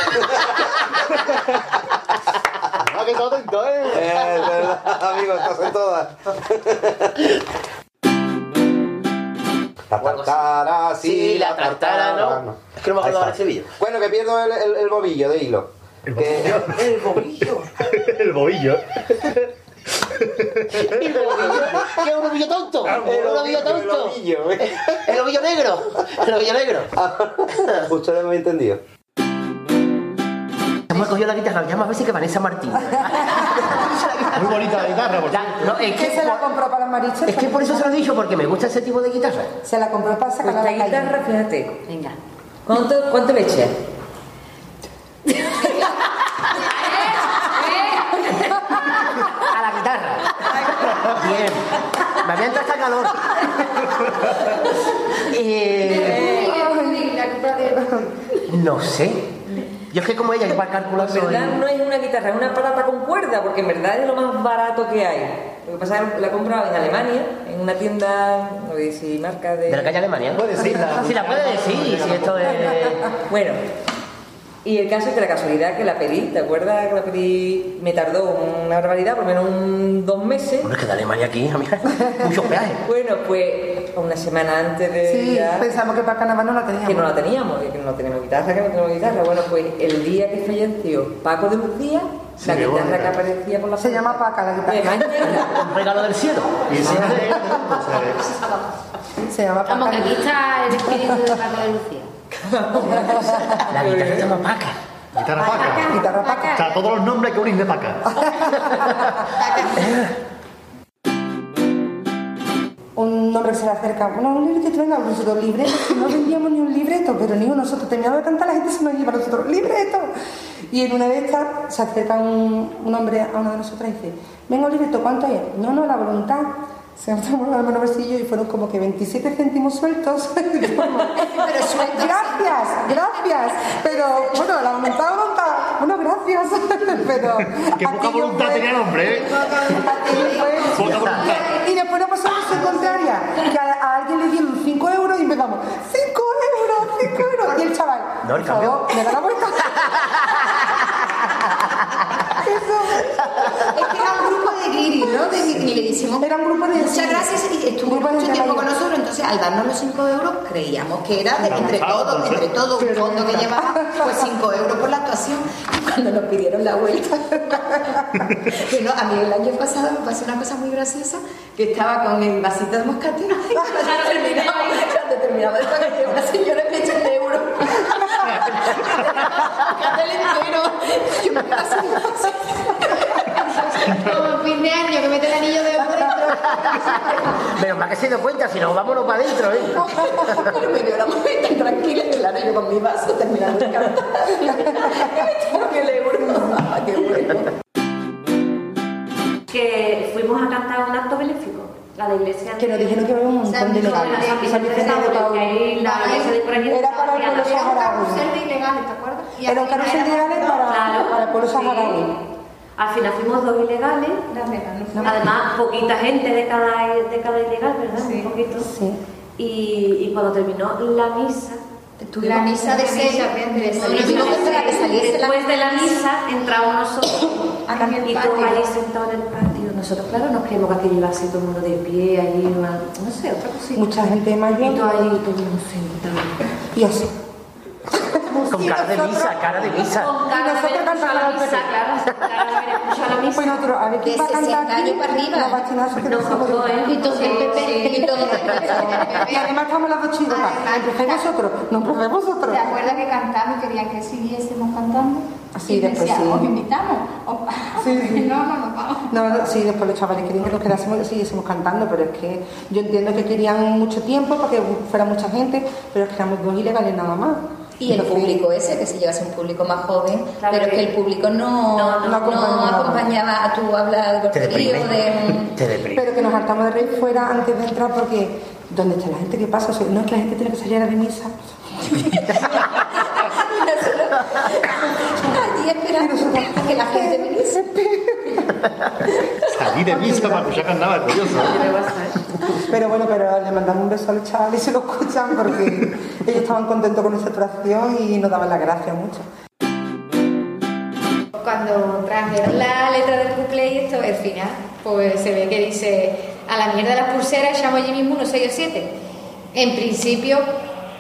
Ah, que todo atento, ¿eh? es verdad, amigo, estás en todas. La tartara, sí, Sí, la tartara, ¿no? Es que no me acuerdo de ese vídeo. Bueno, que pierdo el, el, el bobillo de hilo. Que- *laughs* el bobillo el bobillo. el bobillo *laughs* ¿qué es un bobillo tonto? El bobillo ovillo, el tonto ovillo. el bobillo negro el bobillo negro *laughs* Ustedes me han entendido. hemos cogido la guitarra llama a ver si que Vanessa Martín *laughs* Muy bonita la guitarra, por no, es ¿Qué que se la compró para las marichas? Es que por eso se lo he dicho, porque me gusta ese tipo de guitarra. Se la compró para sacar a Esta la calle. guitarra, fíjate. Venga. ¿Cuánto, cuánto le echas? Guitarra. Bien. Me había entrado hasta calor. Eh, no sé. Yo es que como ella, yo para calcular En soy... verdad no es una guitarra, es una palata con cuerda, porque en verdad es lo más barato que hay. Lo que pasa es que la he comprado en Alemania, en una tienda, no a decir marca de... De la calle Alemania. Puede decirla. Si la puede decir, si esto es... Bueno, y el caso es que la casualidad que la pedí, ¿te acuerdas que la pedí? Me tardó una barbaridad, por lo menos un, dos meses. Bueno, es que de Alemania aquí, amiga, *laughs* mucho peaje. Bueno, pues una semana antes de Sí, ya- pensamos que para carnaval no la teníamos. que no la teníamos, que no tenemos guitarra, que no tenemos guitarra. Bueno, pues el día que falleció Paco de Lucía, la guitarra que aparecía por la Se llama Paca la guitarra. Además, *laughs* negra. Un regalo del cielo. Y *laughs* Se llama Paca. Como que aquí está el espíritu de Paco de Lucía. La guitarra se llama Paca. Guitarra paca. Guitarra Paca. O sea, todos los nombres que unís de paca. Un hombre que se le acerca, bueno, un libreto, venga, nosotros libreto, que no vendíamos ni un libreto, pero ni uno, nosotros terminamos de cantar, la gente se nos lleva a nosotros, libreto. Y en una de estas se acerca un, un hombre a una de nosotras y dice, venga, un libreto, ¿cuánto es? No, no, la voluntad. Se tomó la mano bolsillo y fueron como que 27 céntimos sueltos. *laughs* pero sueltos. Gracias, gracias. Pero, bueno, la voluntad, voluntad. Bueno, gracias. *laughs* pero. Qué poca aquello voluntad fue- tenía el hombre, ¿eh? fue- Poca voluntad. y después nos pasó la cosa contraria, que a, a alguien le dieron 5 euros y empezamos, 5 euros, 5 euros. Y el chaval, No, el favor, me da la vuelta. *laughs* Es que de ¿no? De, y le hicimos Era un grupo de muchas gracias y de mucho tiempo con nosotros. Entonces, al darnos los 5 euros, creíamos que era de, entre todos, entre todos, un fondo que llevaba, pues 5 euros por la actuación. Y cuando nos pidieron la vuelta, *laughs* bueno, a mí el año pasado me pasó una cosa muy graciosa, que estaba con el vasito de moscatina y cuando terminaba, cuando terminaba de pagar, llegó una señora me echó el euro. *laughs* Moscatel entero. Yo me Como fin de año que mete el anillo de oro dentro. Menos mal que se dio cuenta, si no, vámonos para adentro, ¿eh? me dio la mujer tan tranquila y claro, yo con mi vaso terminando de cantar. Y me el euro. Qué bueno. Que fuimos a cantar un acto benéfico. La de iglesia. Que nos dijeron que había un montón de ilegales. Era para el pueblo saharaui. Carrusel de ilegales, ¿te acuerdas? Y Era un carrusel de ilegales para, Claro. para el pueblo saharaui. Al final fuimos dos ilegales. Además, poquita gente de cada, de cada ilegal, ¿verdad? Un poquito. Y, y cuando terminó la misa. La misa de sello, de sello. Tuvimos que esperar que saliese la- Después de la misa entramos nosotros y todos allí sentados en el patio. Nosotros, claro, nos creímos que aquello iba así todo el mundo de pie, allí, una- no sé, otra cosita. Mucha gente mayor. Y todo allí, todo el mundo sentado. Y así. Con cara de misa, cara de misa. Con cara de misa, claro. Cara de misa. Nosotros, a ver quién va a cantar aquí. Los bachinazos que nos costó, ¿eh? Y todo el PP. Sí, Y todo el PP. *laughs* Y además estamos las dos chicas. Empecé vosotros. No empecé vosotros. ¿Te acuerdas que cantamos y querían que siguiésemos cantando? Sí, y después decían, sí. os invitamos. O- *laughs* No, no, no, vamos. No, no, sí, después los chavales querían que nos quedásemos y siguiésemos cantando, pero es que yo entiendo que querían mucho tiempo para que fuera mucha gente, pero es que éramos dos ilegales nada más. Y el público ese, que si llegase un público más joven, pero es que el público no, No, no no acompañaba. acompañaba a tu habla de de... *laughs* Pero que nos hartamos de reír fuera antes de entrar porque ¿dónde está la gente? ¿Qué pasa? O sea, No es que la gente tiene que salir a la de misa. *laughs* Allí esperando a que la gente viniese. Salí de misa para escuchar cantar orgulloso. Pero bueno, pero le mandamos un beso a los chavales y se lo escuchan porque estaban contentos con nuestra actuación y nos daban las gracias mucho. Cuando trajeron la letra del couple y esto, el final, pues se ve que dice a la mierda las pulseras llamo allí mismo unos 6 o 7. En principio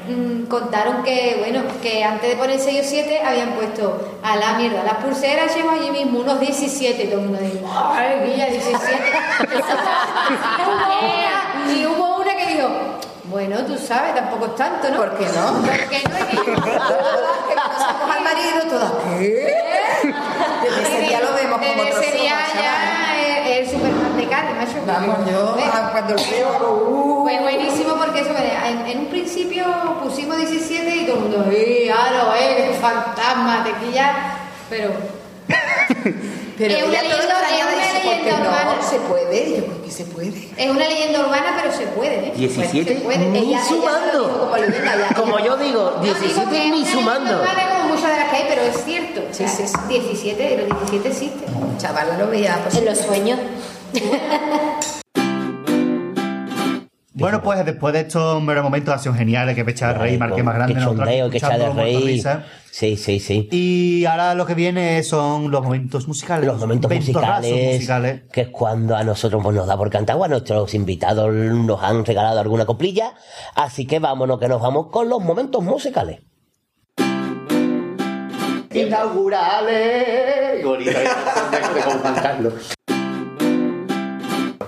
mm, contaron que, bueno, que antes de poner 6 o 7 habían puesto a la mierda las pulseras llamo allí mismo unos 17. Y todo el mundo dijo, ¡ay, guía, 17! y hubo una que dijo, bueno, tú sabes, tampoco es tanto, ¿no? ¿Por qué no? ¿Por qué no? Dijo, que conocemos al marido, todas, ¿qué? *laughs* Desde ese día lo vemos como otros ese día ya el, Superman de Cádiz, macho. Vamos, yo, ah, cuando lo veo, uh. Fue buenísimo porque eso, en, en un principio pusimos 17 y todo el mundo, ¡eh, claro, eh, fantasma, tequilla! Pero... *laughs* Pero es una leyenda, extrañada es una dice, ¿por qué leyenda no? urbana. Se puede, y yo, ¿por qué se puede? Es una leyenda urbana, pero se puede, ¿eh? 17, Se puede. ni Ella- sumando. como leyenda, ya. Como yo digo, No, digo 17 que ni sumando. urbana como muchas de las que hay, pero es cierto. Sí, O sea, sí, sí. 17, los 17 existen. Chaval, lo veía pues, En los sueños. *laughs* Bueno, pues después de estos meros momentos ha sido geniales, que fecha de rey, marqué más grande, aquí chondeo, que echa de risa. Sí, sí, sí. Y ahora lo que viene son los momentos musicales. Los momentos musicales, musicales. que es cuando a nosotros pues, nos da por cantar, o a nuestros invitados nos han regalado alguna coplilla, así que vámonos que nos vamos con los momentos musicales. Inaugurales. Bonito. *laughs*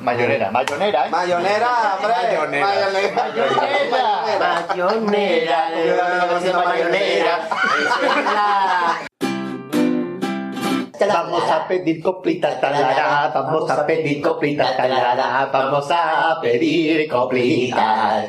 Mayonera, mayonera, ¿eh? Mayonera, hombre. Mayonera. Mayonera. Mayonera, mayonera, Vamos a pedir coplita talara, vamos a pedir coplita talara, vamos a pedir coplita.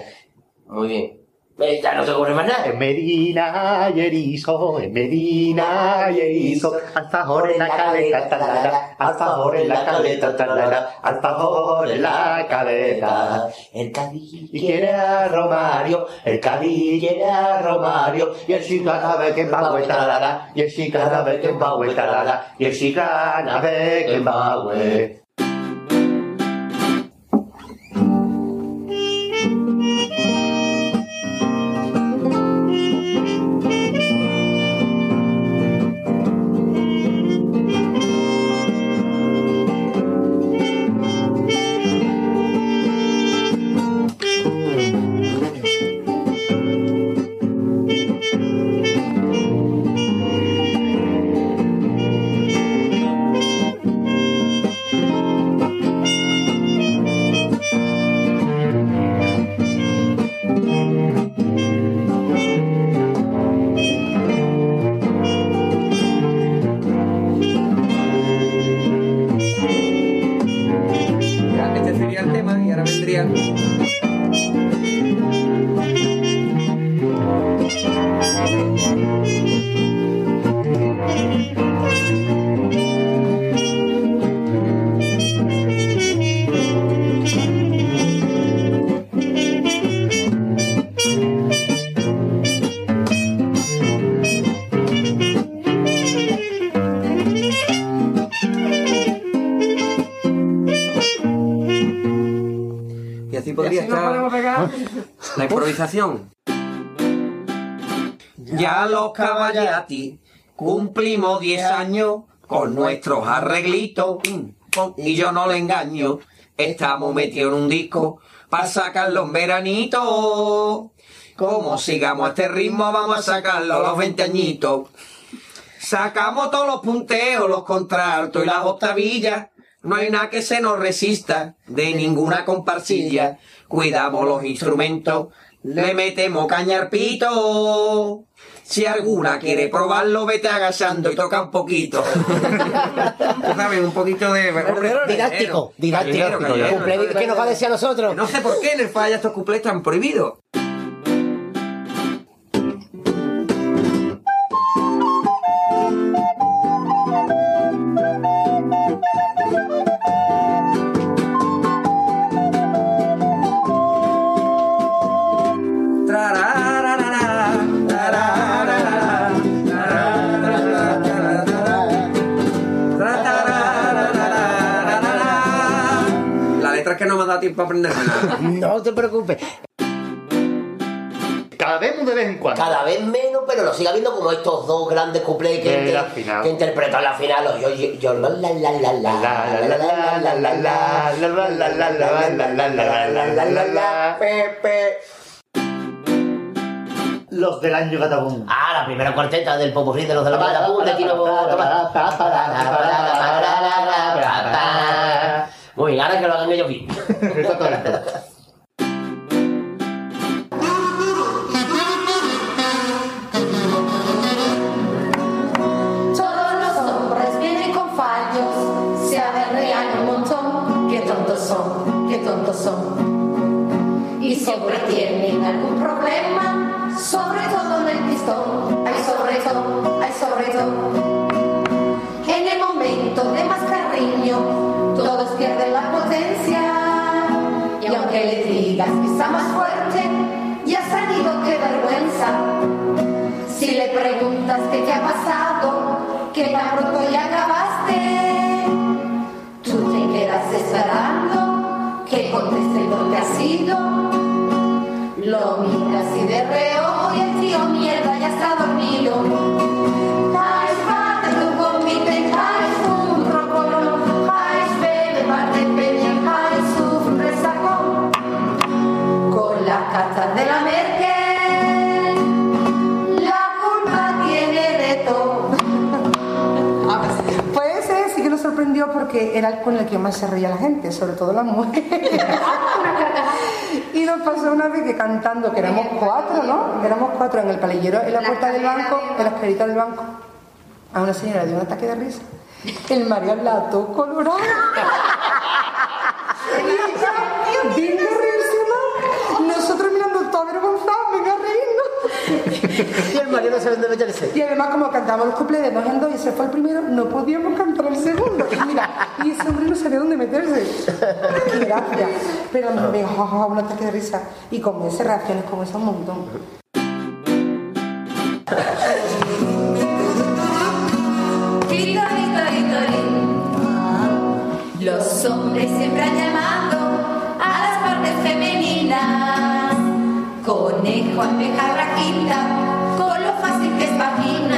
Muy bien. Eh, Ya no se ocurre más nada. En Medina y erizo, en Medina y erizo, alfajor en la caleta, talara, alfajor en la caleta, talara, alfajor en la caleta. El Cádiz Y quiere a Romario, el Cádiz quiere a Romario, y el Chicana ve que va a talara, y el Chicana ve que va a talara, y el Chicana ve que va Y así podría así estar pegar. la improvisación. Ya los caballati cumplimos 10 años con nuestros arreglitos y yo no le engaño. Estamos metidos en un disco para sacarlo en veranito. Como sigamos a este ritmo vamos a sacarlo a los 20 añitos. Sacamos todos los punteos, los contraltos y las octavillas. No hay nada que se nos resista de ninguna comparsilla. Cuidamos los instrumentos, le metemos caña al pito. Si alguna quiere probarlo, vete agachando y toca un poquito. Tú sabes, un poquito de... Didáctico, didáctico. Cumple- ¿Qué nos va a decir a nosotros? No sé por qué en el falla estos cuplés están prohibidos. tiempo a aprenderme nada. no te preocupes. Cada vez de vez en cuando. Cada vez menos, pero lo sigue habiendo como estos dos grandes cuplés que, inter que interpretó la final. Los yo, yo, la la la la la la Los del año Catabum. Ah, la primera cuarteta del Popurrí de los de la de muy bien, ahora que lo hagan ellos bien. Todos *laughs* los hombres vienen con fallos, se aberrean un montón. Qué tontos son, qué tontos son. Y siempre tienen algún problema, sobre todo en el pistón. Hay sobre todo, hay sobre todo. La potencia. Y aunque le digas que está más fuerte, ya has salido, qué vergüenza. Si le preguntas qué te ha pasado, que tan pronto ya acabaste, tú te quedas esperando que conteste lo que ha sido. Lo miras y de reojo y el tío mierda ya está dormido. Porque era el con el que más se reía la gente, sobre todo las mujeres. y nos pasó una vez que cantando, que éramos cuatro, ¿no? Éramos cuatro en el palillero, en la puerta del banco, en la escalera del banco, a una señora dio un ataque de risa. El Mario Lato colorado. y ella, bien de reírse más. Nosotros mirando todo avergonzados, venga a reírnos. Y el Mario no sabe dónde meterse. Y además, como cantábamos los cumples de dos en dos y ese fue el primero, no podíamos cantar el segundo. Y mira, y ese hombre no sabía dónde meterse. Qué gracia. Pero me me dijo, "Ah, un ataque de risa. Y como ese reacciones como ese un montón. Los hombres siempre han llamado a las partes femeninas. Conejo, almeja, con esta gimnasia.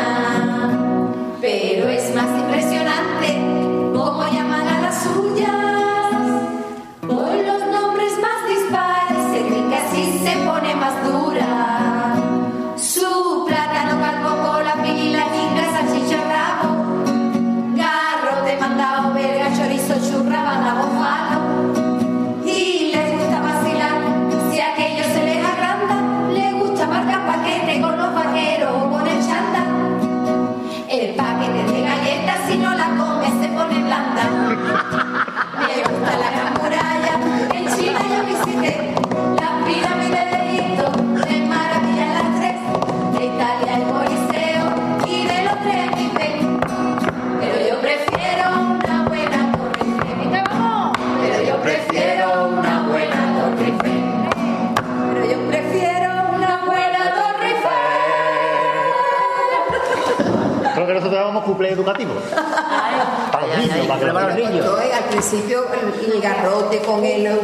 Para los niños, los. Yo, al principio el, el garrote con el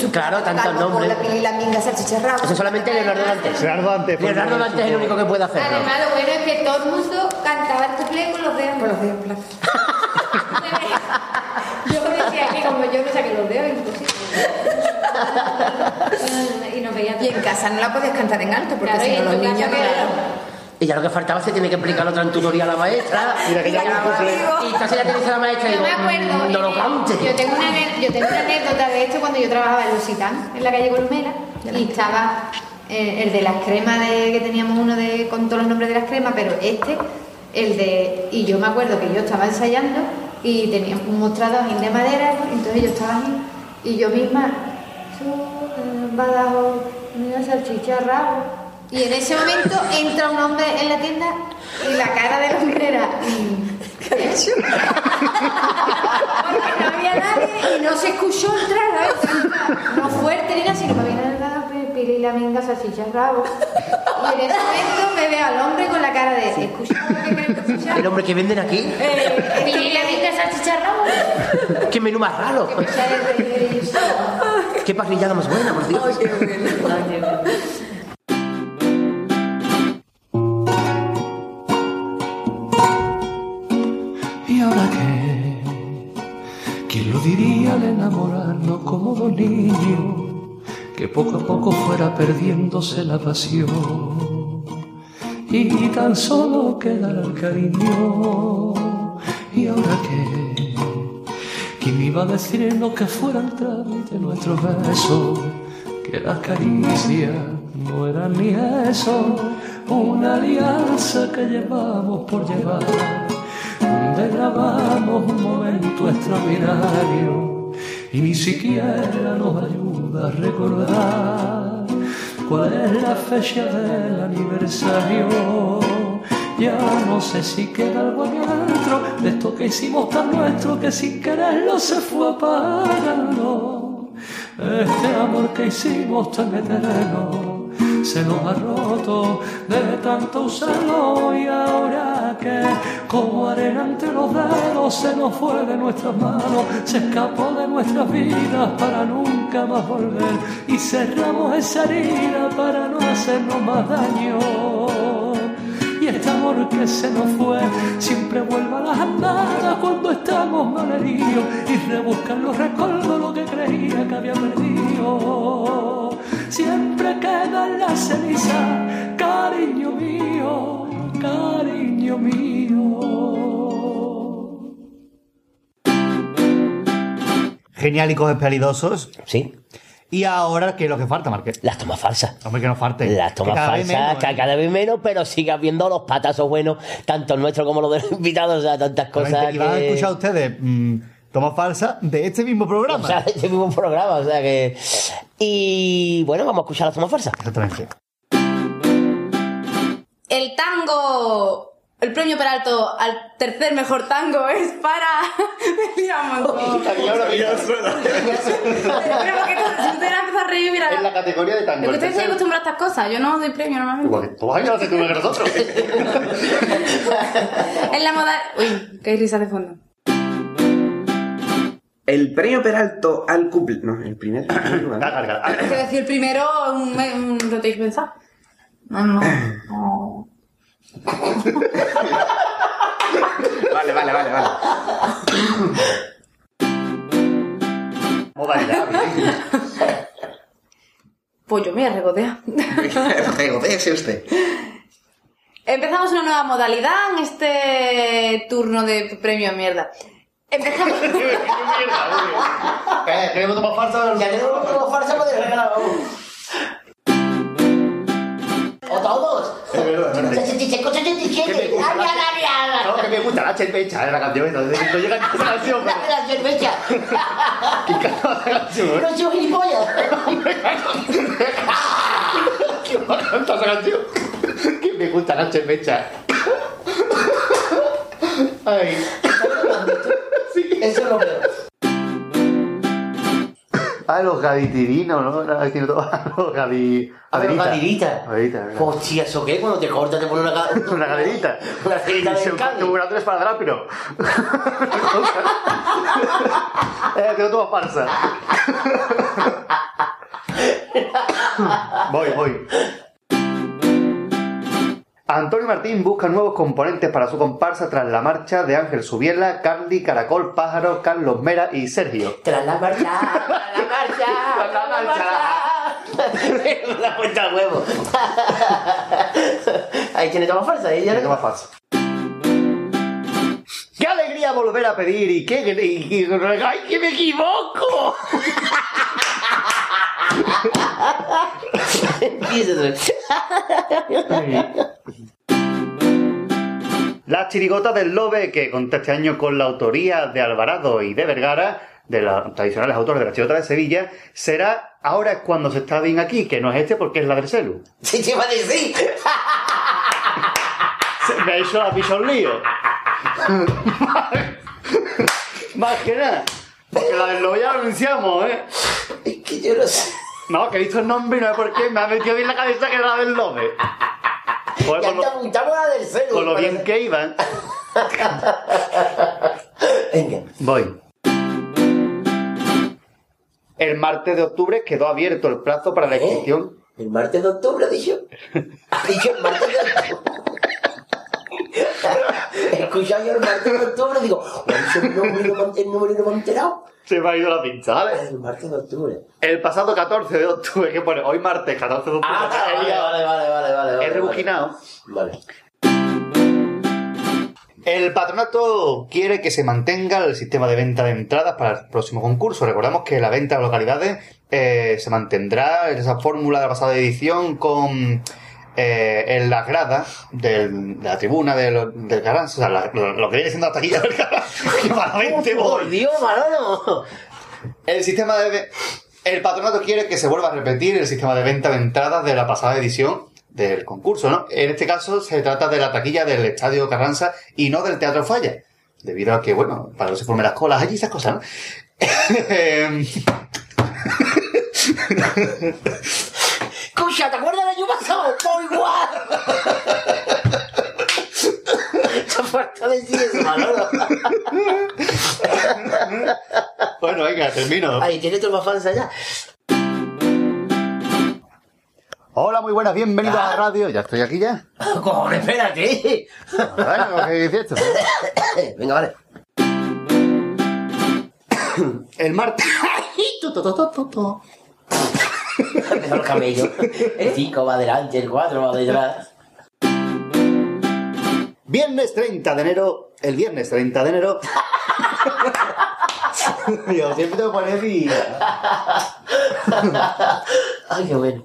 su Claro, tantos nombres. Con la pila y la minga salchicharrado. Eso solamente Leonardo Dantes. Leonardo Dantes. Leonardo el- Dantes es el único que puede hacerlo. Además, lo bueno es que todo el mundo cantaba el cuplé con los dedos. Con los dedos, Yo decía que como yo no saqué los dedos, imposible. *laughs* y nos veían Y en casa no la podías cantar en alto porque Claro, si no los niños no Y ya lo que faltaba se tiene que explicar otra en tutoría a la maestra. Mira que ya y, y entonces ya te dice la maestra y Yo digo, me acuerdo, "Mm, no lo cantes. yo tengo, una, yo tengo una anécdota de esto cuando yo trabajaba en Lusitán, en la calle Columela, y estaba eh, el de las cremas, de, que teníamos uno de, con todos los nombres de las cremas, pero este, el de... Y yo me acuerdo que yo estaba ensayando y teníamos un mostrador ahí de madera, entonces yo estaba ahí y yo misma... "Su, eh, Badajoz, mira salchicha, rabo. Y en ese momento entra un hombre en la tienda y la cara del hombre era... ¿Qué ha hecho? Porque no había nadie y no se escuchó entrar, ¿sabes? No fuerte ni nada, sino que había nada, pili la minga, salchicha, rabo. Y en ese momento me veo al hombre con la cara de... ¿Escucha lo que creo que escuchar? El hombre que venden aquí. Eh, pili la minga, salchicha, rabo. Qué menú más raro. Qué parrillada más buena, por Dios. ¿Y al enamorarnos como dos niños? Que poco a poco fuera perdiéndose la pasión y tan solo quedara el cariño. ¿Y ahora qué? ¿Quién iba a decirnos que fuera el trámite nuestros besos? Que las caricias no eran ni eso, una alianza que llevamos por llevar donde grabamos un momento extraordinario y ni siquiera nos ayuda a recordar cuál es la fecha del aniversario. Ya no sé si queda algo adentro de esto que hicimos tan nuestro que sin quererlo se fue apagando. Este amor que hicimos tan eterno se nos ha roto de tanto usarlo y ahora que como arena entre los dedos se nos fue de nuestras manos, se escapó de nuestras vidas para nunca más volver y cerramos esa herida para no hacernos más daño. Y este amor que se nos fue siempre vuelve a las andadas cuando estamos malheridos y rebuscan los recuerdos lo que creía que había perdido. Siempre queda en la ceniza, cariño mío, cariño mío. Geniálicos espelidosos. Sí. Y ahora, ¿qué es lo que falta, Marqués? Las tomas falsas. Hombre, que no falte. Las tomas Que vez falsas, menos, que ¿eh? cada vez menos, pero sigue habiendo los patazos buenos, tanto el nuestro como los de los invitados, o sea, tantas cosas. Y van a que- escuchar ustedes mm, tomas falsas de este mismo programa. *laughs* O sea, de este mismo programa, o sea que. Y bueno, vamos a escuchar las tomas falsas. Exactamente. El tango, el premio Peralto al tercer mejor tango es para. Me lía un montón. Pero porque usted empieza a reír, mira. En la categoría de tango. Es que el usted se tercer- acostumbra a estas cosas, yo no doy premio normalmente. Igual que todos años hace tú que nosotros. *laughs* En la moda. Uy, qué risa de fondo. El premio Peralto al cumple. No, el primer. *coughs* Es que decir primero un, un, lo tenéis pensar. No, no. no. *laughs* Vale, vale, vale, vale. Modalidad. Pues yo me voy a regodear. *laughs* Regodéese usted. Empezamos una nueva modalidad en este turno de premio mierda. Empezamos. *laughs* Eh, ¿Queremos tomar falsa? Ya tenemos tomas falsas para regalar, vamos. O todos. Es verdad, es verdad. No, que me gusta la cerveza, eh, la canción. Entonces, no llega ni esa canción. pero- La cerveza. ¿Quién canta esa canción? eh? No soy gilipollas. *laughs* ¿Quién va a cantar esa canción? Que me gusta la cerveza. Ay. Eso lo veo. Ah, los gaditidinos, ¿no? Los gadi... *laughs* A ver, gaderita. Gaderita, ¿verdad? Hostia, ¿eso qué? Cuando te cortas te *laughs* pone una... Una gaderita. Una gaderita de se carne. un tres para atrás, pero... *laughs* eh, tengo toda farsa. voy, voy. Antonio Martín busca nuevos componentes para su comparsa tras la marcha de Ángel Subiela, Carly, Caracol, Pájaro, Carlos Mera y Sergio. Tras la marcha, tras la marcha, tras la marcha. *laughs* La al huevo. *laughs* Ahí tiene toma falsa, ella Tiene toma falsa. ¡Qué alegría volver a pedir! ¡Y qué... y- y- ¡Ay, que me equivoco! *laughs* Las chirigotas del Lobe, que conta este año con la autoría de Alvarado y de Vergara, de los tradicionales autores de la chirigota de Sevilla, será ahora es cuando se está bien aquí, que no es este porque es la del Celu. Sí, te iba a decir. Se me ha hecho la lío. *laughs* Más que nada. Porque la del Lobe ya lo anunciamos, ¿eh? Es que yo no sé. No, que he visto el nombre y no sé por qué me ha metido bien en la cabeza que era la del Lobe. Joder, Ya con, te lo, apuntamos a la del celu. con lo bien que iban. Venga. Voy. El martes de octubre quedó abierto el plazo para la ¿Eh? inscripción. El martes de octubre, dicho. Ha dicho el martes de octubre. *laughs* He escuchado yo el martes de octubre digo, ¿ha dicho el número, y me- el número y no me he enterado? Se me ha ido la pinza, ¿vale? El martes de octubre. El pasado 14 de octubre, que pone hoy martes 14 de octubre. Ah, vale, vale, vale, vale, vale. He rebujinado. Vale. El patronato quiere que se mantenga el sistema de venta de entradas para el próximo concurso. Recordamos que la venta de localidades eh, se mantendrá en esa fórmula de la pasada edición con eh, en las gradas del- de la tribuna del, del Garanza, o sea, la- lo, que viene siendo la taquilla del Garanza. *laughs* ¡Qué malamente voy! ¡Por Dios, Manolo! El sistema de... El patronato quiere que se vuelva a repetir el sistema de venta de entradas de la pasada edición del concurso, ¿no? En este caso se trata de la taquilla del Estadio Carranza y no del Teatro Falla. Debido a que, bueno, para no se formen las colas allí esas cosas, ¿no? *laughs* Escucha, ¿te acuerdas del año pasado? *laughs* ¡Por igual! Te falta decir eso, Manolo. bueno, venga, termino. Ahí tiene tu más falsa ya. Hola, muy buenas, bienvenidos a la radio. Ya estoy aquí ya. Cojones, espérate. Bueno, ¿qué dice esto? *coughs* Venga, vale. El martes... *coughs* *laughs* Empezó el camello. El 5 va adelante, el 4 va detrás. Viernes 30 de enero, el viernes 30 de enero. *laughs* Yo siempre tengo que poner mi... Ay, qué bueno.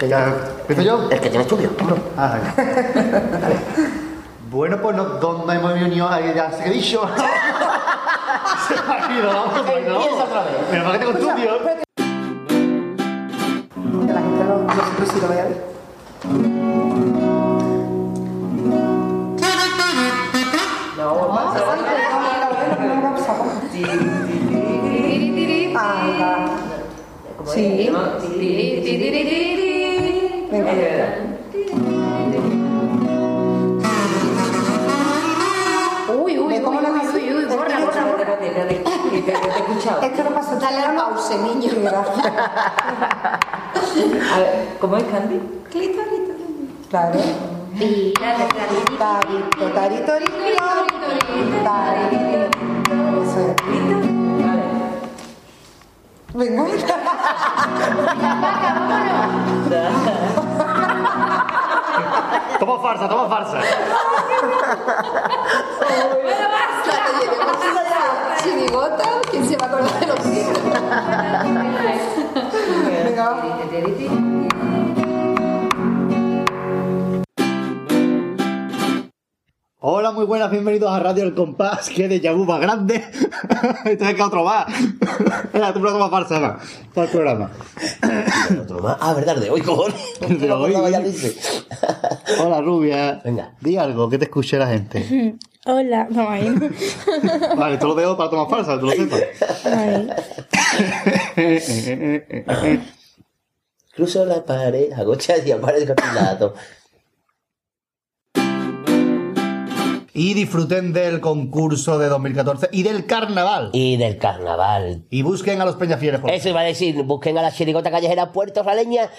Ya, ¿Empiezo yo? El que tiene estudio. Ah, vale. *laughs* Bueno, pues no, ¿dónde hemos venido? Ahí Ya se he dicho. Se me ha ido, vamos, no. Empieza otra vez. Pero para que tengo estudio. Que la gente no, no sé si lo vea bien. Anda. Sí. Venga. Que te he escuchado. Es que no pasa Dale la pausa, niño. A ver, ¿cómo es Candy? Claro. Tírate, tírate. Tarito, tarito, tarito. Venga. *laughs* *laughs* Toma farsa, toma farsa. Cuando lleguemos a la chirigota, ¿quién se va a acordar de los hijos? Venga. Hola, muy buenas, bienvenidos a Radio El Compás, que de Yabu más grande. *laughs* Esto es que otro más. *laughs* Era tu programa farsa, va, para el programa. *coughs* Otro más. Ah, verdad, de hoy, cojones. *laughs* De hoy. Hola, rubia. Venga. Di algo, que te escuche la gente. Hola. No, ahí. Vale, esto lo dejo para tomar falsa, que tú lo sepas. Ahí. Cruzo la pared, agocha y aparezco a tu lado. Y disfruten del concurso de 2014 y del carnaval. Y del carnaval. Y busquen a los Peñafieles. por Eso iba a decir, busquen a la chirigota callejera Puerto Raleña.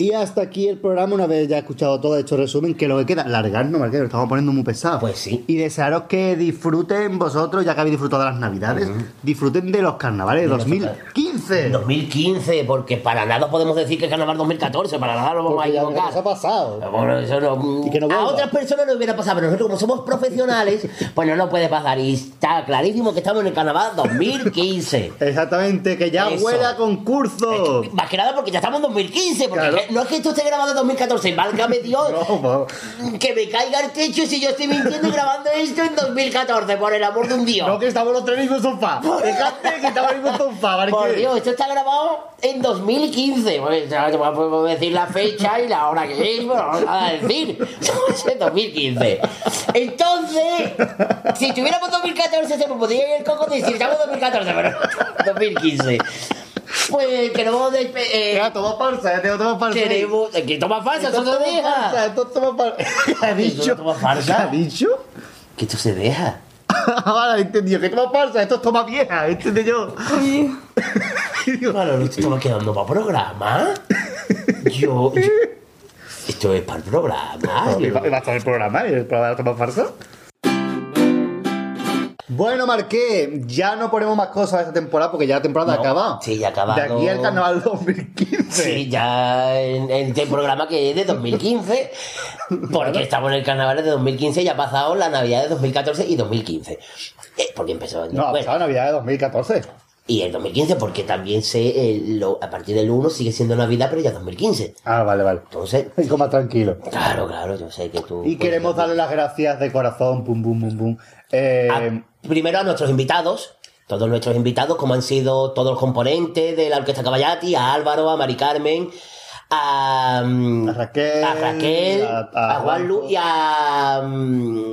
Y hasta aquí el programa, una vez ya escuchado todo, hecho resumen, que lo que queda, largarnos, Marqués, lo estamos poniendo muy pesado. Pues sí. Y desearos que disfruten vosotros, ya que habéis disfrutado de las navidades, disfruten de los carnavales de 2015. 2015, porque para nada podemos decir que es carnaval 2014, para nada lo vamos Porque a equivocar. nos ha pasado. Bueno, eso no- Y que no a otras personas no hubiera pasado, pero nosotros como somos profesionales, *laughs* pues no nos puede pasar. Y está clarísimo que estamos en el carnaval 2015. Exactamente, que ya Eso. huele a concurso. Más que nada porque ya estamos en 2015, porque Claro. No es que esto esté grabado en 2014, válgame Dios, *laughs* No, que me caiga el techo si yo estoy mintiendo y grabando esto en 2014, por el amor de un Dios. No, que estamos los tres en el mismo sofá. *laughs* Dejate que estamos en el mismo sofá, Marqués. Por Dios, esto está grabado en 2015. Pues, ya te puedo decir la fecha y la hora que es, pero no nada a decir. *laughs* Es en 2015. Entonces, si tuviéramos 2014, se me podría ir el coco decir, estamos en 2014, pero 2015. Pues queremos eh, *laughs* Ya, toma falsa, ya tengo toma falsa. Queremos. ¿Qué toma falsa? Esto Eso se toma deja. falsa, esto toma falsa. *laughs* ¿Qué ha dicho? toma falsa? ¿Qué ha dicho? Que esto se deja. *laughs* Ahora entendido que toma falsa, esto es toma vieja, entendí yo. Bueno, esto va quedando para programa. Yo, yo- Esto es para el programa. ¿Y va, va a estar el programa? ¿Y el programa de la toma falsa? Bueno, Marqué, ya no ponemos más cosas esta temporada porque ya la temporada ha No, acabado. sí, ya ha acabado. De aquí al carnaval *laughs* 2015. Sí, ya en, en este programa que es de 2015, *laughs* porque estamos en el carnaval de 2015 y ya ha pasado la Navidad de 2014 y 2015. Eh, porque empezó en No, ha pasado Navidad de 2014. y el 2015 porque también sé, eh, lo- a partir del 1 sigue siendo Navidad, pero ya 2015. Ah, vale, vale. Entonces, *laughs* Fico más tranquilo. claro, claro, yo sé que tú... Y queremos darle las gracias de corazón, pum, pum, pum, pum. Eh, A- primero a nuestros invitados, todos nuestros invitados, como han sido todos los componentes de la Orquesta Caballati, a Álvaro, a Mari Carmen, a, mm, a Raquel, a, Raquel, a- a a Juanlu y a, mm,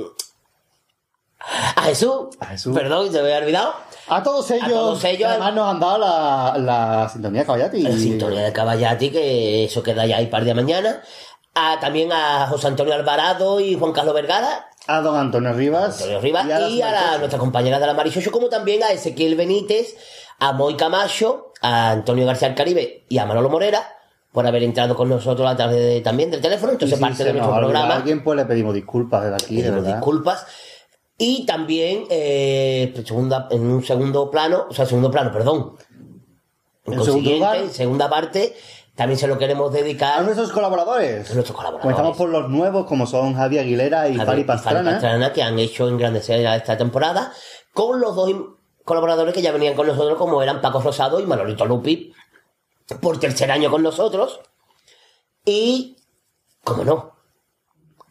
a Jesús. Perdón, se me había olvidado. a todos ellos, a todos ellos. además nos han dado la, la sintonía de Caballati. La sintonía de Caballati, que eso queda ya ahí par de mañana. A, también a José Antonio Alvarado y Juan Carlos Vergara. A don Antonio Rivas. Antonio Rivas y a y a la- nuestras compañeras de la Marichocho, como también a Ezequiel Benítez, a Moy Camacho, a Antonio García del Caribe y a Manolo Morera por haber entrado con nosotros a través de- también del teléfono. Entonces, parte de nuestro programa. alguien, pues le pedimos disculpas desde aquí, de Pedimos verdad. disculpas. Y también, eh, en segunda- en un segundo plano, o sea, segundo plano, perdón. En segundo consiguiente, lugar. en segunda parte, también se lo queremos dedicar A nuestros colaboradores. a nuestros colaboradores. Comenzamos por los nuevos, como son Javi Aguilera y Javier Fali Pastrana. Pastrana, que han hecho engrandecer esta temporada, con los dos colaboradores que ya venían con nosotros, como eran Paco Rosado y Manolito Lupi, por tercer año con nosotros. Y, como no,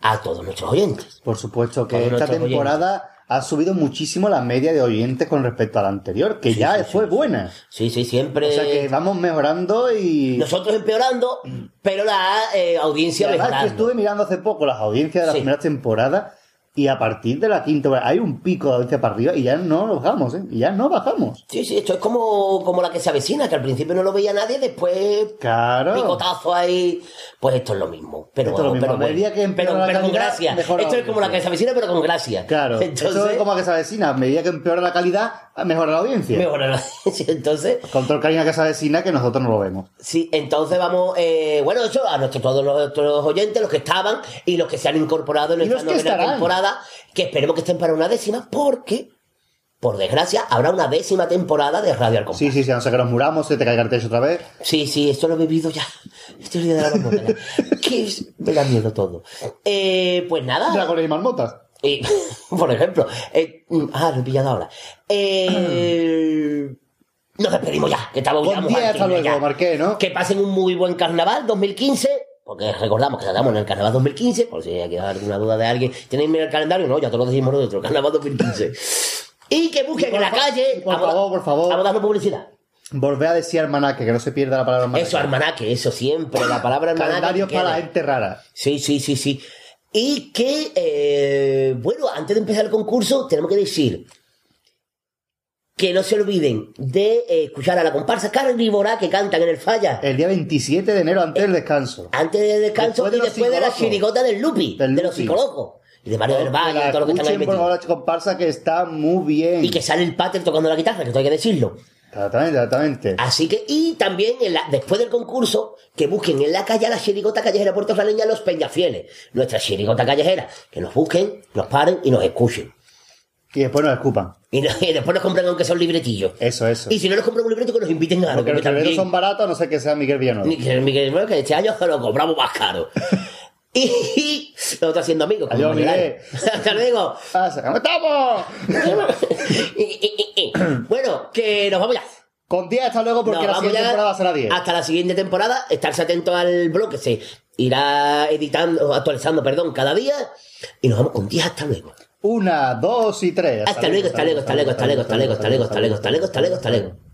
a todos nuestros oyentes. Por supuesto que esta temporada ha subido muchísimo la media de oyentes con respecto a la anterior, que ya fue buena. Sí, sí, siempre. O sea que vamos mejorando y... Nosotros empeorando, pero la eh, audiencia que mejorando. estuve mirando hace poco las audiencias de las primeras temporadas y a partir de la quinta hay un pico de audiencia para arriba y ya no bajamos, ¿eh? Y ya no bajamos. Sí, sí, esto es como, como la que se avecina, que al principio no lo veía nadie, después Claro. picotazo ahí. Pues esto es lo mismo. Pero, Esto es lo mismo. pero que pero, pero con gracia. mejora Esto es como la que se avecina, pero con gracia. Claro. Entonces, Eso es como la que se avecina. A medida que empeora la calidad, mejora la audiencia. Mejora la audiencia. Entonces, Con todo el cariño que se avecina que nosotros no lo vemos. sí, entonces vamos, eh, bueno, eso a nuestros, todos nuestros oyentes, los que estaban y los que se han incorporado en esta los novena estarán. temporada, que esperemos que estén para una décima, porque, por desgracia, habrá una décima temporada de Radio Al Compás. Sí, sí, sí, no sé que nos muramos, se te caiga el techo otra vez. Sí, sí, esto lo he vivido ya. Es el día de la marmota. *laughs* que me da miedo todo. Eh, pues nada. Dragones y marmotas. Y, *laughs* por ejemplo. eh, ah, lo he pillado ahora. Eh, nos despedimos ya, que estamos Buen día, hasta luego. Marqué, ¿no? Que pasen un muy buen carnaval 2015. Porque recordamos que estamos en el carnaval 2015, por si hay que dar alguna duda de alguien. ¿Tenéis en el calendario? No, ya te lo decimos nosotros, carnaval 2015. y que busquen en la calle. Por favor, por favor. Vamos dando publicidad. Volver a decir almanaque, que no se pierda la palabra almanaque. Eso, almanaque, eso siempre, la palabra almanaque. Calendarios que para la gente rara. Sí, sí, sí, sí. Y que, eh, bueno, antes de empezar el concurso, tenemos que decir que no se olviden de eh, escuchar a la comparsa carnívora que cantan en el falla. El día 27 de enero, antes del descanso. Antes del descanso Después de y después de la chirigota del Lupi, de los Lupi. psicólogos. Y de Mario del Valle, y todo lo que están ahí por metidos. favor, la comparsa que está muy bien. Y que sale el pater tocando la guitarra, que esto hay que decirlo. Exactamente, exactamente. Así que, y también en la- después del concurso, que busquen en la calle a la chirigota callejera puertorriqueña Los Peñafieles, nuestra chirigota callejera, que nos busquen, nos paren y nos escuchen. Y después nos escupan. Y, no- y después nos compren aunque sea un libretillo. Eso, eso. Y si no nos compran un libreto, que nos inviten a algo. Porque que los libretos también- son baratos, a no sé que sea Miguel Villanueva. Ni que bueno, que este año *laughs* lo cobramos más caro. *laughs* y nosotros haciendo amigos. como Adiós, Miguel. *laughs* Hasta luego. ¿Cómo estamos? Y- y- y- y. bueno, que nos vamos ya. Con 10 hasta luego, porque Nos la vamos siguiente ya temporada será 10. Hasta la siguiente temporada, estarse atento al blog que se irá editando, actualizando, perdón, cada día. Y nos vamos con 10 hasta luego. Una, dos y tres. Hasta luego, hasta luego, hasta luego, hasta luego, hasta luego, hasta luego, hasta luego, hasta luego, hasta luego, hasta luego.